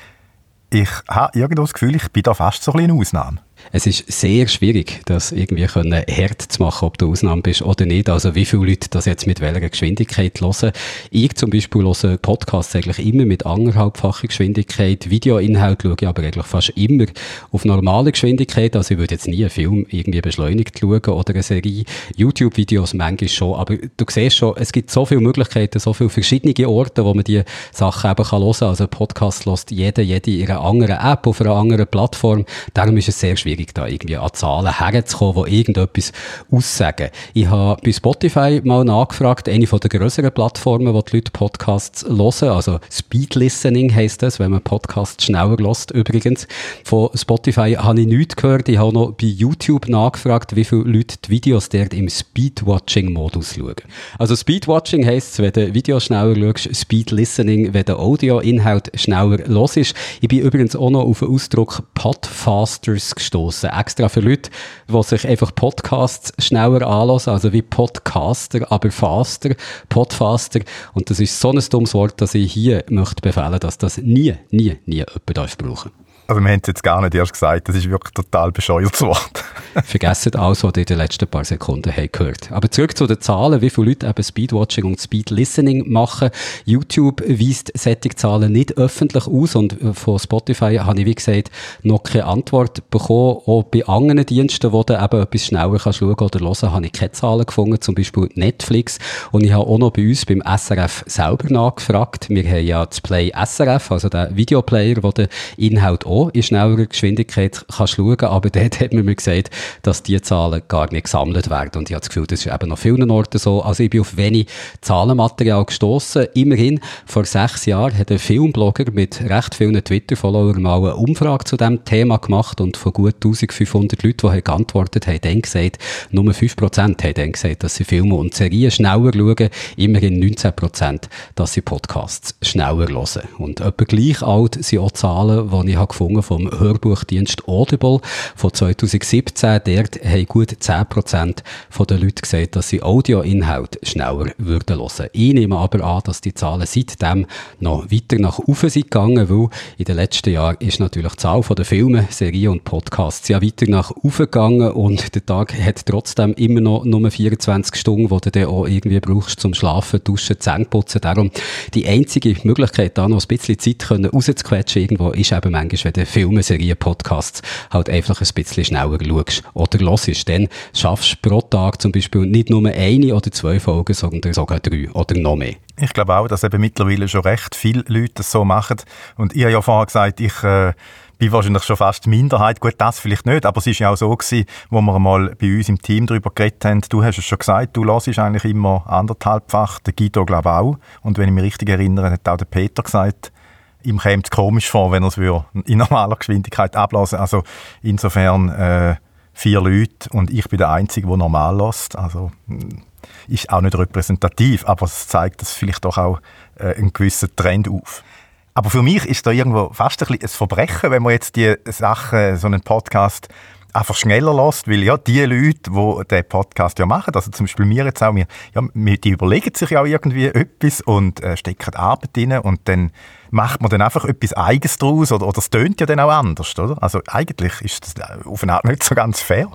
Ich habe irgendwo das Gefühl, ich bin da fast so ein bisschen eine Ausnahme. Es ist sehr schwierig, das irgendwie können hart zu machen, ob du Ausnahme bist oder nicht. Also wie viele Leute das jetzt mit welcher Geschwindigkeit hören. Ich zum Beispiel höre Podcasts eigentlich immer mit anderthalbfacher Geschwindigkeit. Videoinhalt schaue ich aber eigentlich fast immer auf normale Geschwindigkeit. Also ich würde jetzt nie einen Film irgendwie beschleunigt schauen oder eine Serie. YouTube-Videos manchmal schon. Aber du siehst schon, es gibt so viele Möglichkeiten, so viele verschiedene Orte, wo man die Sachen eben hören kann. Also Podcast lässt jeder, jede in einer anderen App, auf einer anderen Plattform. Darum ist es sehr schwierig schwierig, da irgendwie an Zahlen herzukommen, die irgendetwas aussagen. Ich habe bei Spotify mal nachgefragt, eine von der grösseren Plattformen, wo die Leute Podcasts hören, also Speed Listening heisst das, wenn man Podcasts schneller hört übrigens. Von Spotify habe ich nichts gehört. Ich habe noch bei YouTube nachgefragt, wie viele Leute die Videos dort im Speedwatching-Modus schauen. Also Speedwatching heisst, wenn du Videos schneller schaust, Speed Listening, wenn der Audio-Inhalt schneller los ist. Ich bin übrigens auch noch auf den Ausdruck Podfasters gestoßen draussen. Extra für Leute, die sich einfach Podcasts schneller anhören, also wie Podcaster, aber faster, Podfaster. Und das ist so ein dummes Wort, dass ich hier möchte befehlen, dass das nie, nie, nie jemand brauchen darf also wir haben es jetzt gar nicht erst gesagt, das ist wirklich total bescheuertes Wort. *laughs* Vergessen alles, was ihr in den letzten paar Sekunden habt gehört. Aber zurück zu den Zahlen, wie viele Leute eben Speedwatching und Speedlistening machen. YouTube weist solche Zahlen nicht öffentlich aus und von Spotify habe ich, wie gesagt, noch keine Antwort bekommen. Auch bei anderen Diensten, wo du eben etwas schneller kannst schauen oder hören, habe ich keine Zahlen gefunden, zum Beispiel Netflix. Und ich habe auch noch bei uns beim SRF selber nachgefragt. Wir haben ja das Play SRF, also der Videoplayer, der den Inhalt auch in schnellerer Geschwindigkeit kannst schauen, aber *laughs* dort hat man mir gesagt, dass die Zahlen gar nicht gesammelt werden und ich habe das Gefühl, das ist eben noch vielen Orten so. Also ich bin auf wenig Zahlenmaterial gestoßen. Immerhin, vor sechs Jahren hat ein Filmblogger mit recht vielen Twitter-Followern mal eine Umfrage zu diesem Thema gemacht und von gut 1500 Leuten, die geantwortet haben, dann gesagt, nur 5% haben dann gesagt, dass sie Filme und Serien schneller schauen, immerhin 19%, dass sie Podcasts schneller hören. Und etwa gleich alt sind auch Zahlen, die ich habe gefunden vom Hörbuchdienst Audible von 2017. Dort haben gut 10% der Leute gesagt, dass sie Audioinhalt schneller würden hören. Ich nehme aber an, dass die Zahlen seitdem noch weiter nach oben sind gegangen, weil in den letzten Jahren ist natürlich die Zahl der Filme, Serien und Podcasts ja weiter nach oben gegangen und der Tag hat trotzdem immer noch nur 24 Stunden, die du dann auch irgendwie brauchst zum Schlafen, Duschen, Zähne putzen. Darum die einzige Möglichkeit, da noch ein bisschen Zeit rauszuquetschen irgendwo, ist eben manchmal, wenn du Filme, Serien, Podcasts halt einfach ein bisschen schneller schaust oder hörst. Dann schaffst du pro Tag zum Beispiel nicht nur eine oder zwei Folgen, sondern sogar drei oder noch mehr. Ich glaube auch, dass eben mittlerweile schon recht viele Leute das so machen. Und ich habe ja vorher gesagt, ich äh, bin wahrscheinlich schon fast Minderheit. Gut, das vielleicht nicht, aber es ist ja auch so gewesen, wo wir mal bei uns im Team darüber geredet haben. Du hast es schon gesagt, du hörst eigentlich immer anderthalbfach, der Guido glaube ich auch. Und wenn ich mich richtig erinnere, hat auch der Peter gesagt, ihm käme es komisch vor, wenn er es in normaler Geschwindigkeit ablassen Also insofern äh, vier Leute und ich bin der Einzige, der normal lässt. Also hm, ist auch nicht repräsentativ, aber es zeigt das vielleicht doch auch äh, einen gewissen Trend auf. Aber für mich ist da irgendwo fast ein, ein Verbrechen, wenn man jetzt die Sachen, so einen Podcast einfach schneller lässt, weil ja die Leute, die den Podcast ja machen, also zum Beispiel mir jetzt auch, wir, ja, die überlegen sich ja auch irgendwie etwas und äh, stecken Arbeit rein und dann macht man dann einfach etwas Eigenes daraus oder, oder es tönt ja dann auch anders, oder? Also eigentlich ist das auf eine Art nicht so ganz fair.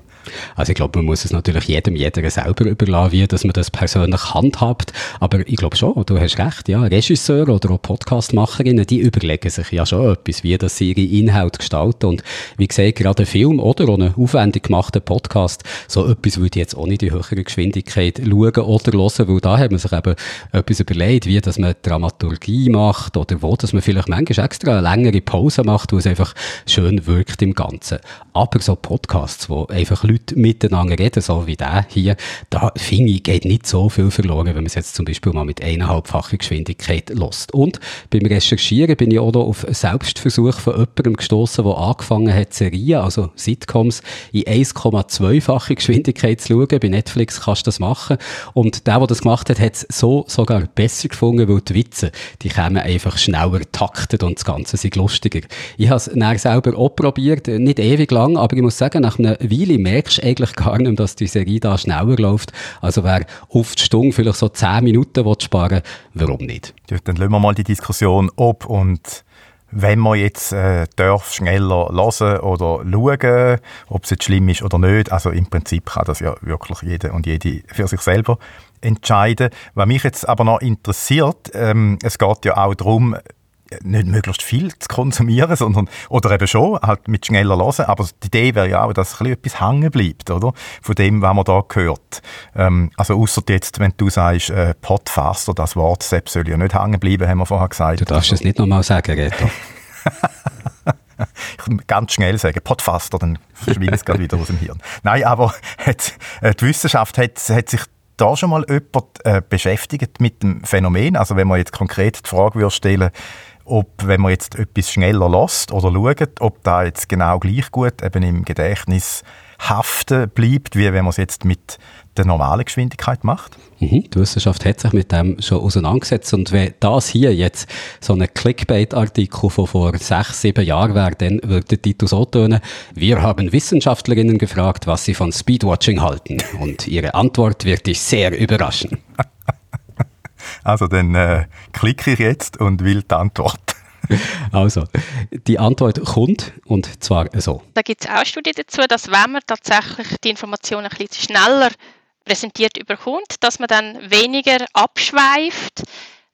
Also ich glaube, man muss es natürlich jedem, jeder selber überlassen, wie dass man das persönlich handhabt. Aber ich glaube schon, du hast recht, ja, Regisseur oder auch Podcastmacherinnen, die überlegen sich ja schon etwas, wie das sie ihre Inhalte gestalten. Und wie gesagt, gerade ein Film oder auch ein aufwendig gemachter Podcast, so etwas würde ich jetzt auch nicht in höherer Geschwindigkeit schauen oder hören, weil da hat man sich eben etwas überlegt, wie dass man Dramaturgie macht oder wo dass man vielleicht manchmal extra eine längere Pause macht, wo es einfach schön wirkt im Ganzen. Aber so Podcasts, wo einfach Leute miteinander reden, so wie der hier, da finde ich, geht nicht so viel verloren, wenn man es jetzt zum Beispiel mal mit eineinhalbfacher Geschwindigkeit lost. Und beim Recherchieren bin ich auch noch auf Selbstversuch von jemandem gestoßen, der angefangen hat, Serien, also Sitcoms, in 1,2-fache Geschwindigkeit zu schauen. Bei Netflix kannst du das machen. Und der, der das gemacht hat, hat es so sogar besser gefunden, weil die Witze, die kommen einfach schneller taktet und das Ganze ist lustiger. Ich habe es selber auch probiert, nicht ewig lang, aber ich muss sagen, nach einer Weile merkst eigentlich gar nicht, dass die Serie da schneller läuft. Also wer auf die Stunde vielleicht so 10 Minuten sparen will, warum nicht? Ja, dann lassen wir mal die Diskussion, ob und wenn man jetzt äh, darf schneller hören oder schauen, ob es jetzt schlimm ist oder nicht. Also im Prinzip kann das ja wirklich jeder und jede für sich selber entscheiden. Was mich jetzt aber noch interessiert, ähm, es geht ja auch darum, nicht möglichst viel zu konsumieren, *laughs* sondern, oder eben schon, halt mit schneller hören. Aber die Idee wäre ja auch, dass ein etwas hängen bleibt, oder? Von dem, was man da gehört. Ähm, also, außer jetzt, wenn du sagst, äh, Podfaster, das Wort, Sepp soll ja nicht hängen bleiben, haben wir vorher gesagt. Du darfst es nicht nochmal sagen, Reto. *laughs* ich kann ganz schnell sagen, Podfaster, dann verschwindet es gerade wieder aus dem Hirn. Nein, aber hat, äh, die Wissenschaft hat, hat sich da schon mal jemand äh, beschäftigt mit dem Phänomen? Also wenn man jetzt konkret die Frage würde stellen, ob, wenn man jetzt etwas schneller lässt oder schaut, ob da jetzt genau gleich gut eben im Gedächtnis haften bleibt, wie wenn man es jetzt mit der normalen Geschwindigkeit macht? Mhm. Die Wissenschaft hat sich mit dem schon auseinandergesetzt und wenn das hier jetzt so ein Clickbait-Artikel von vor sechs, sieben Jahren wäre, dann würde der Titel so tönen, wir haben Wissenschaftlerinnen gefragt, was sie von Speedwatching halten und ihre Antwort wird dich sehr überraschen. *laughs* Also dann äh, klicke ich jetzt und will die Antwort. *laughs* Also, die Antwort kommt und zwar so. Da gibt es auch Studien dazu, dass wenn man tatsächlich die Informationen ein bisschen schneller präsentiert überkommt, dass man dann weniger abschweift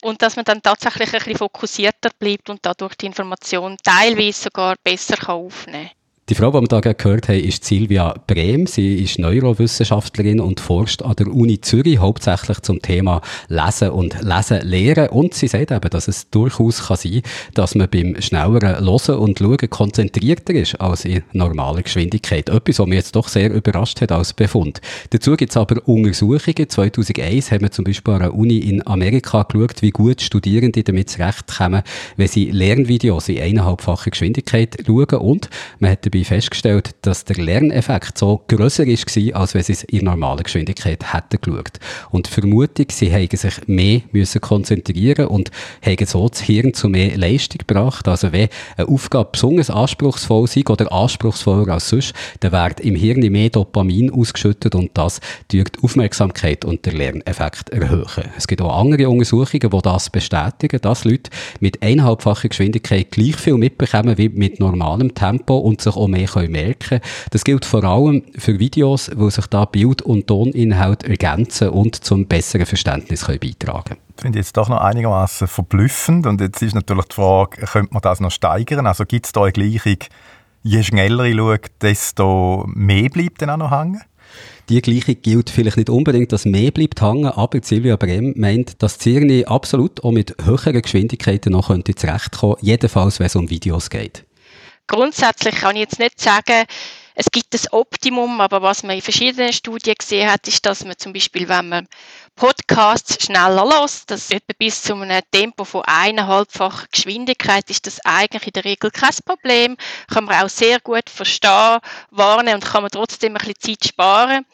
und dass man dann tatsächlich ein bisschen fokussierter bleibt und dadurch die Information teilweise sogar besser aufnehmen kann. Die Frau, die wir hier gehört haben, ist Silvia Brehm. Sie ist Neurowissenschaftlerin und forscht an der Uni Zürich hauptsächlich zum Thema Lesen und Lesen lehren. Und sie sagt eben, dass es durchaus kann sein dass man beim schnelleren Hören und Schauen konzentrierter ist als in normaler Geschwindigkeit. Etwas, was mich jetzt doch sehr überrascht hat als Befund. Dazu gibt es aber Untersuchungen. 2001 haben wir zum Beispiel an einer Uni in Amerika geschaut, wie gut Studierende damit zurechtkommen, wenn sie Lernvideos in eineinhalbfacher Geschwindigkeit schauen. Und man hat dabei festgestellt, dass der Lerneffekt so grösser war, als wenn sie es in normaler Geschwindigkeit hätten geschaut. Und Vermutung, sie hätten sich mehr müssen konzentrieren und hätten so das Hirn zu mehr Leistung gebracht. Also wenn eine Aufgabe besonders anspruchsvoll sei oder anspruchsvoller als sonst, dann wird im Hirn mehr Dopamin ausgeschüttet und das durch die Aufmerksamkeit und den Lerneffekt erhöhen. Es gibt auch andere Untersuchungen, die das bestätigen, dass Leute mit eineinhalbfacher Geschwindigkeit gleich viel mitbekommen wie mit normalem Tempo und sich auch mehr merken können. Das gilt vor allem für Videos, wo sich da Bild- und Toninhalt ergänzen und zum besseren Verständnis können beitragen können. Das finde ich jetzt doch noch einigermaßen verblüffend. Und jetzt ist natürlich die Frage, könnte man das noch steigern? Also gibt es da eine Gleichung, je schneller ich schaue, desto mehr bleibt dann auch noch hängen? Die Gleichung gilt vielleicht nicht unbedingt, dass mehr bleibt hängen, aber Silvia Brem meint, dass die Zirni absolut auch mit höheren Geschwindigkeiten noch könnte zurechtkommen, jedenfalls wenn es um Videos geht. Grundsätzlich kann ich jetzt nicht sagen, es gibt das Optimum, aber was man in verschiedenen Studien gesehen hat, ist, dass man zum Beispiel, wenn man Podcasts schneller lässt, das etwa bis zu einem Tempo von eineinhalbfacher Geschwindigkeit ist das eigentlich in der Regel kein Problem. Kann man auch sehr gut verstehen, warnen und kann man trotzdem ein bisschen Zeit sparen.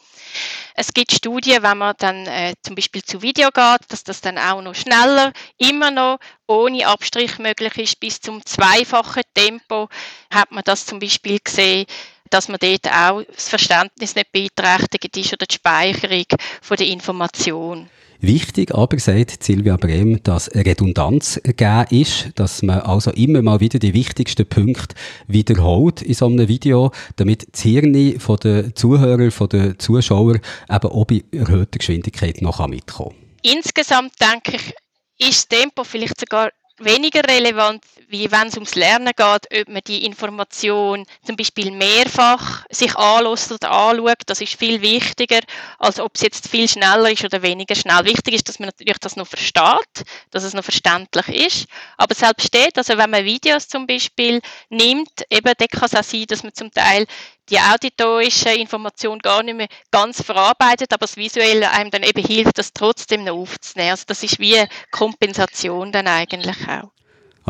Es gibt Studien, wenn man dann äh, zum Beispiel zu Video geht, dass das dann auch noch schneller, immer noch ohne Abstrich möglich ist, bis zum zweifachen Tempo hat man das zum Beispiel gesehen, dass man dort auch das Verständnis nicht beeinträchtigt ist oder die Speicherung von der Information. Wichtig aber, sagt Silvia Brehm, dass Redundanz gegeben ist, dass man also immer mal wieder die wichtigsten Punkte wiederholt in so einem Video, damit das Hirn von den Zuhörern, von den Zuschauern eben auch bei erhöhter Geschwindigkeit noch mitkommen kann. Insgesamt denke ich, ist das Tempo vielleicht sogar weniger relevant, wie wenn es ums Lernen geht, ob man die Information zum Beispiel mehrfach sich anlässt oder anschaut. Das ist viel wichtiger, als ob es jetzt viel schneller ist oder weniger schnell. Wichtig ist, dass man natürlich das noch versteht, dass es noch verständlich ist. Aber selbst dort, also wenn man Videos zum Beispiel nimmt, eben, dann kann es auch sein, dass man zum Teil die auditorische Information gar nicht mehr ganz verarbeitet, aber das Visuelle einem dann eben hilft, das trotzdem noch aufzunehmen. Also das ist wie Kompensation dann eigentlich auch.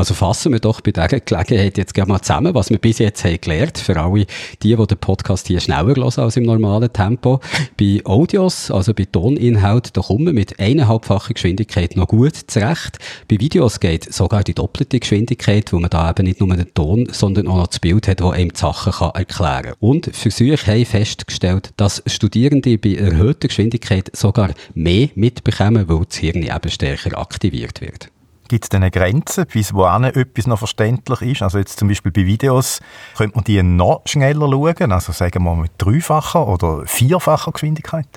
Also fassen wir doch bei dieser Gelegenheit jetzt gerne mal zusammen, was wir bis jetzt haben gelernt, für alle die, die den Podcast hier schneller hören als im normalen Tempo. Bei Audios, also bei Toninhalt, da kommen wir mit eineinhalbfacher Geschwindigkeit noch gut zurecht. Bei Videos geht sogar die doppelte Geschwindigkeit, wo man da eben nicht nur den Ton, sondern auch noch das Bild hat, das einem die Sachen kann erklären kann. Und Versuche haben festgestellt, dass Studierende bei erhöhter Geschwindigkeit sogar mehr mitbekommen, weil das Hirn eben stärker aktiviert wird. Gibt es denn eine Grenze, bis wohin etwas noch verständlich ist? Also jetzt zum Beispiel bei Videos, könnte man die noch schneller schauen? Also sagen wir mit dreifacher oder vierfacher Geschwindigkeit?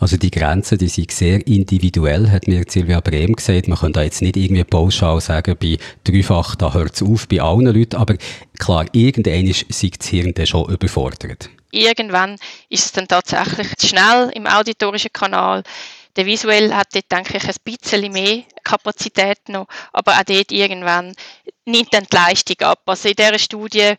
Also die Grenzen, die sind sehr individuell, hat mir Silvia Brehm gesagt. Man kann da jetzt nicht irgendwie pauschal sagen, bei dreifach, da hört es auf bei allen Leuten. Aber klar, irgendein ist das Hirn dann schon überfordert. Irgendwann ist es dann tatsächlich zu schnell im auditorischen Kanal. Der visuell hat dort, denke ich, ein bisschen mehr Kapazität noch, aber auch dort irgendwann nimmt dann die Leistung ab. Also in dieser Studie,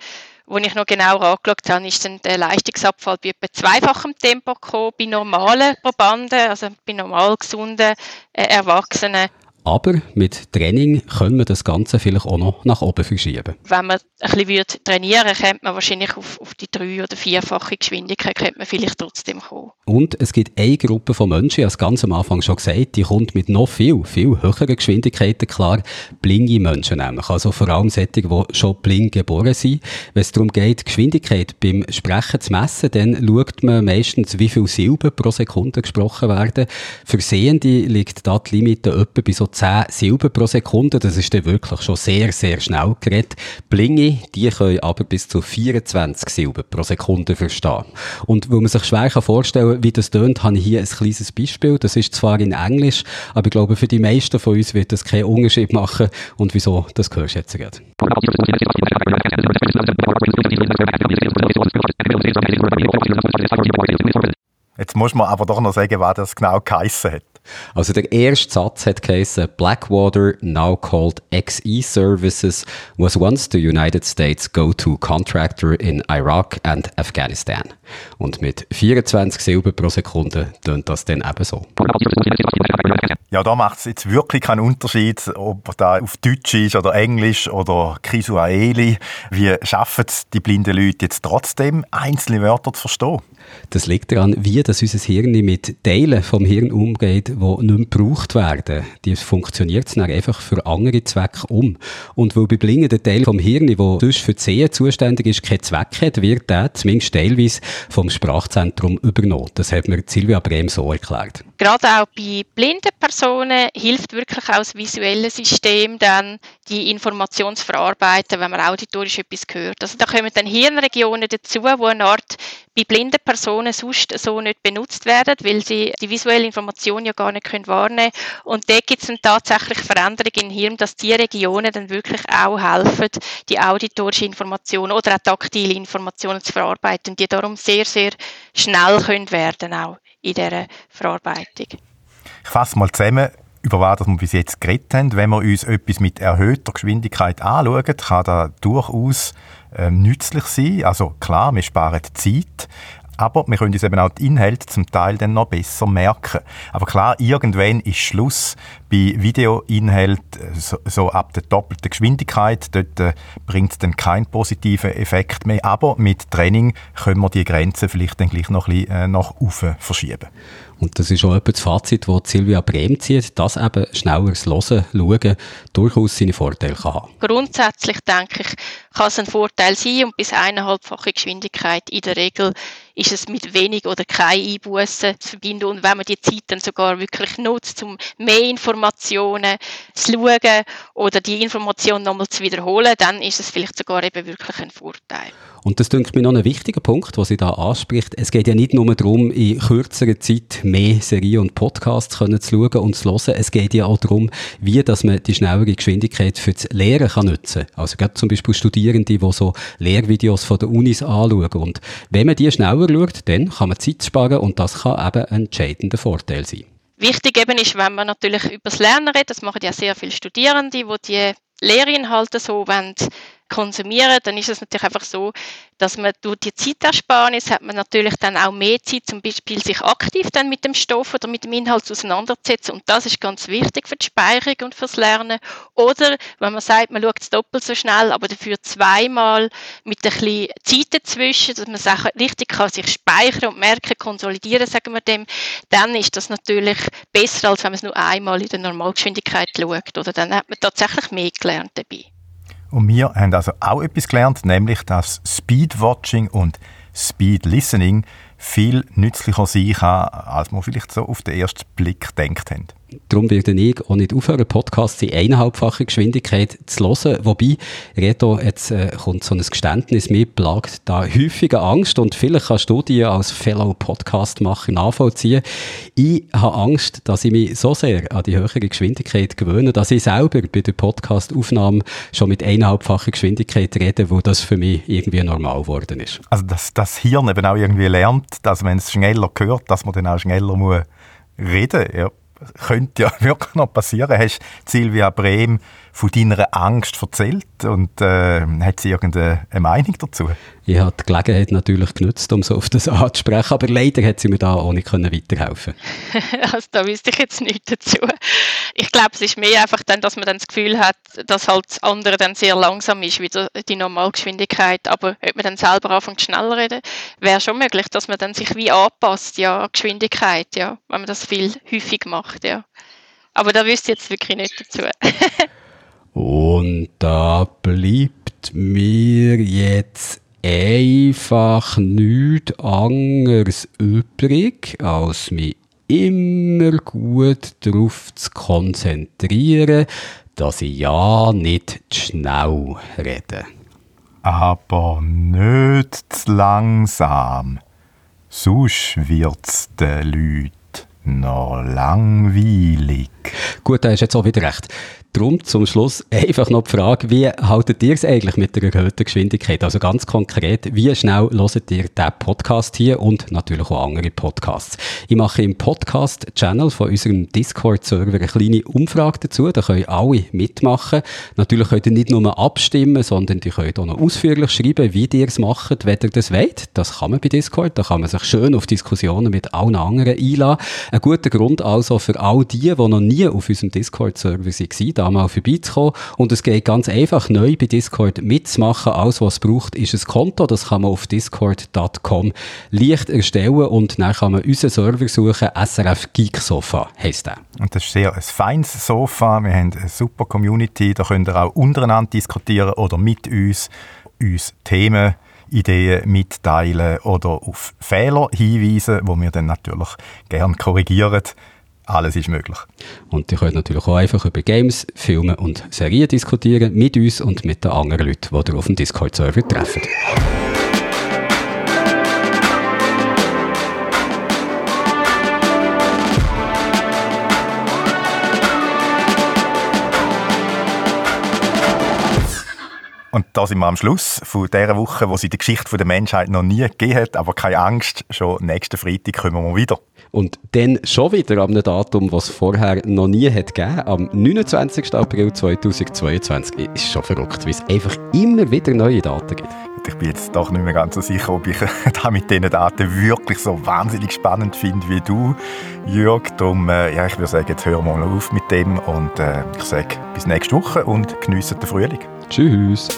wo ich noch genauer angeschaut habe, ist dann der Leistungsabfall bei etwa zweifachem Tempo gekommen, bei normalen Probanden, also bei normal gesunden äh, Erwachsenen. Aber mit Training können wir das Ganze vielleicht auch noch nach oben verschieben. Wenn man ein bisschen trainieren würde, könnte man wahrscheinlich auf, auf die drei- oder vierfache Geschwindigkeit könnte man vielleicht trotzdem kommen. Und es gibt eine Gruppe von Menschen, ich habe es ganz am Anfang schon gesagt, die kommt mit noch viel, viel höheren Geschwindigkeiten klar. Blinge Menschen nämlich. Also vor allem solche, die schon blind geboren sind. Wenn es darum geht, Geschwindigkeit beim Sprechen zu messen, dann schaut man meistens, wie viele Silben pro Sekunde gesprochen werden. Für Sehende liegt da die Limite etwa bei so 10 Silben pro Sekunde. Das ist dann wirklich schon sehr, sehr schnell geredet. Blinge, die können aber bis zu 24 Silben pro Sekunde verstehen. Und weil man sich schwer vorstellen kann, wie das tönt, habe ich hier ein kleines Beispiel. Das ist zwar in Englisch, aber ich glaube, für die meisten von uns wird das keinen Unterschied machen. Und wieso, das du jetzt gerade. Jetzt muss man aber doch noch sagen, was das genau geheissen hat. Also der erste Satz hat geheißen, Blackwater, now called XE Services, was once the United States go-to contractor in Iraq and Afghanistan. Und mit 24 Silben pro Sekunde tönt das dann ebenso. Ja, da macht es jetzt wirklich keinen Unterschied, ob da auf Deutsch ist oder Englisch oder Kisuaeli. Wie schaffen es die blinden Leute jetzt trotzdem, einzelne Wörter zu verstehen? Das liegt daran, wie das unser Hirn mit Teilen vom Hirn umgeht, die nicht mehr gebraucht werden. Die funktioniert dann einfach für andere Zwecke um. Und weil bei Blingen der Teil vom Hirn, der sonst für die Sehen zuständig ist, keinen Zweck hat, wird der zumindest teilweise vom Sprachzentrum übernommen. Das hat mir Silvia Brehm so erklärt. Gerade auch bei blinden Personen hilft wirklich auch das visuelle System dann, die Information zu verarbeiten, wenn man auditorisch etwas hört. Also da kommen dann Hirnregionen dazu, wo eine Art bei blinden Personen sonst so nicht benutzt werden, weil sie die visuelle Information ja gar nicht können wahrnehmen können. Und da gibt es dann tatsächlich Veränderungen im Hirn, dass die Regionen dann wirklich auch helfen, die auditorische Information oder auch taktile Informationen zu verarbeiten, die darum sehr, sehr schnell können werden auch in dieser Verarbeitung. Ich fasse mal zusammen, über was wir bis jetzt geredet haben. Wenn wir uns etwas mit erhöhter Geschwindigkeit anschauen, kann das durchaus äh, nützlich sein. Also klar, wir sparen Zeit, aber wir können uns eben auch die Inhalte zum Teil dann noch besser merken. Aber klar, irgendwann ist Schluss bei Videoinhalten so, so ab der doppelten Geschwindigkeit. Dort äh, bringt es dann keinen positiven Effekt mehr. Aber mit Training können wir die Grenze vielleicht dann gleich noch ein bisschen äh, nach oben verschieben. Und das ist auch das Fazit, das Silvia Brehm zieht, dass eben schnelleres Hören, Schauen durchaus seine Vorteile kann. Grundsätzlich denke ich, kann es ein Vorteil sein und bis eineinhalbfache Geschwindigkeit in der Regel ist es mit wenig oder kein Einbußen zu verbinden. Und wenn man die Zeit dann sogar wirklich nutzt, um mehr Informationen zu schauen oder die Informationen nochmal zu wiederholen, dann ist es vielleicht sogar eben wirklich ein Vorteil. Und das denke mir noch ein wichtiger Punkt, was sie da anspricht. Es geht ja nicht nur darum, in kürzerer Zeit mehr Serien und Podcasts können zu schauen und zu hören. Es geht ja auch darum, wie dass man die schnellere Geschwindigkeit für das Lehren kann nutzen kann. Also gerade zum Beispiel Studierende, die so Lehrvideos von der Unis anschauen. Und wenn man die schneller schaut, dann kann man Zeit sparen und das kann eben ein entscheidender Vorteil sein. Wichtig eben ist, wenn man natürlich über das Lernen redet, das machen ja sehr viele Studierende, die die Lehrinhalte so wollen, konsumieren, dann ist es natürlich einfach so, dass man durch die Zeitersparnis hat man natürlich dann auch mehr Zeit, zum Beispiel sich aktiv dann mit dem Stoff oder mit dem Inhalt auseinanderzusetzen und das ist ganz wichtig für die Speicherung und fürs Lernen. Oder wenn man sagt, man schaut es doppelt so schnell, aber dafür zweimal mit ein bisschen Zeit dazwischen, dass man Sachen richtig kann sich speichern und merken, konsolidieren, sagen wir dem, dann ist das natürlich besser, als wenn man es nur einmal in der Normalgeschwindigkeit schaut. Oder dann hat man tatsächlich mehr gelernt dabei. Und wir haben also auch etwas gelernt, nämlich dass Speedwatching und Speed Listening viel nützlicher sein kann, als man vielleicht so auf den ersten Blick denkt haben. Darum werde ich auch nicht aufhören, Podcasts in eineinhalbfacher Geschwindigkeit zu hören. Wobei, Reto, jetzt äh, kommt so ein Geständnis, mir plagt da häufige Angst und vielleicht kannst du die als Fellow Podcastmacher nachvollziehen. Ich habe Angst, dass ich mich so sehr an die höhere Geschwindigkeit gewöhne, dass ich selber bei der Podcastaufnahme schon mit eineinhalbfacher Geschwindigkeit rede, wo das für mich irgendwie normal geworden ist. Also, dass das Hirn eben auch irgendwie lernt, dass wenn es schneller hört, dass man dann auch schneller muss reden. Ja könnte ja *laughs* wirklich noch passieren. Hast Silvia Brehm von deiner Angst erzählt und äh, hat sie irgendeine Meinung dazu? Ich habe die Gelegenheit natürlich genutzt, um so auf das anzusprechen, aber leider hat sie mir da auch nicht weiterhelfen *laughs* Also da wüsste ich jetzt nichts dazu. Ich glaube, es ist mehr einfach dann, dass man dann das Gefühl hat, dass halt das andere dann sehr langsam ist, wie die Normalgeschwindigkeit. Aber ob man dann selber anfängt schneller reden, wäre schon möglich, dass man dann sich wie anpasst, ja, Geschwindigkeit, ja, wenn man das viel häufig macht, ja. Aber da wüsste ich jetzt wirklich nicht dazu. *laughs* Und da bleibt mir jetzt einfach nichts anderes übrig, als mich immer gut darauf zu konzentrieren, dass ich ja nicht zu schnell rede. Aber nicht zu langsam. Sonst wird's den Leuten noch langweilig. Gut, da hast jetzt auch wieder recht. Darum zum Schluss einfach noch die Frage, wie haltet ihr es eigentlich mit der erhöhten Geschwindigkeit? Also ganz konkret, wie schnell hört ihr diesen Podcast hier und natürlich auch andere Podcasts? Ich mache im Podcast-Channel von unserem Discord-Server eine kleine Umfrage dazu, da können alle mitmachen. Natürlich könnt ihr nicht nur abstimmen, sondern ihr könnt auch noch ausführlich schreiben, wie ihr es macht, wenn ihr das wollt. Das kann man bei Discord, da kann man sich schön auf Diskussionen mit allen anderen einladen. Ein guter Grund also für all die, die noch nie auf unserem Discord-Server waren, da mal vorbeizukommen. Und es geht ganz einfach, neu bei Discord mitzumachen. Alles, was es braucht, ist ein Konto. Das kann man auf discord.com leicht erstellen und dann kann man unseren Server suchen. SRF Geek Sofa heisst der. Und das ist sehr ein feines Sofa. Wir haben eine super Community. Da könnt ihr auch untereinander diskutieren oder mit uns, uns Themen Ideen mitteilen oder auf Fehler hinweisen, wo wir dann natürlich gerne korrigieren. Alles ist möglich. Und ihr könnt natürlich auch einfach über Games, Filme und Serien diskutieren mit uns und mit den anderen Leuten, die ihr auf dem Discord-Server treffen. Und da sind wir am Schluss von dieser Woche, wo in der Geschichte der Menschheit noch nie gegeben hat. Aber keine Angst, schon nächsten Freitag kommen wir wieder. Und dann schon wieder am Datum, was es vorher noch nie hat gegeben, am 29. April 2022. Ist schon verrückt, wie es einfach immer wieder neue Daten gibt. Ich bin jetzt doch nicht mehr ganz so sicher, ob ich *laughs* da mit diesen Daten wirklich so wahnsinnig spannend finde wie du, Jörg. Darum, äh, ja, ich würde sagen, jetzt hören wir mal auf mit dem und äh, ich sage bis nächste Woche und geniessen den Frühling. Tschüss.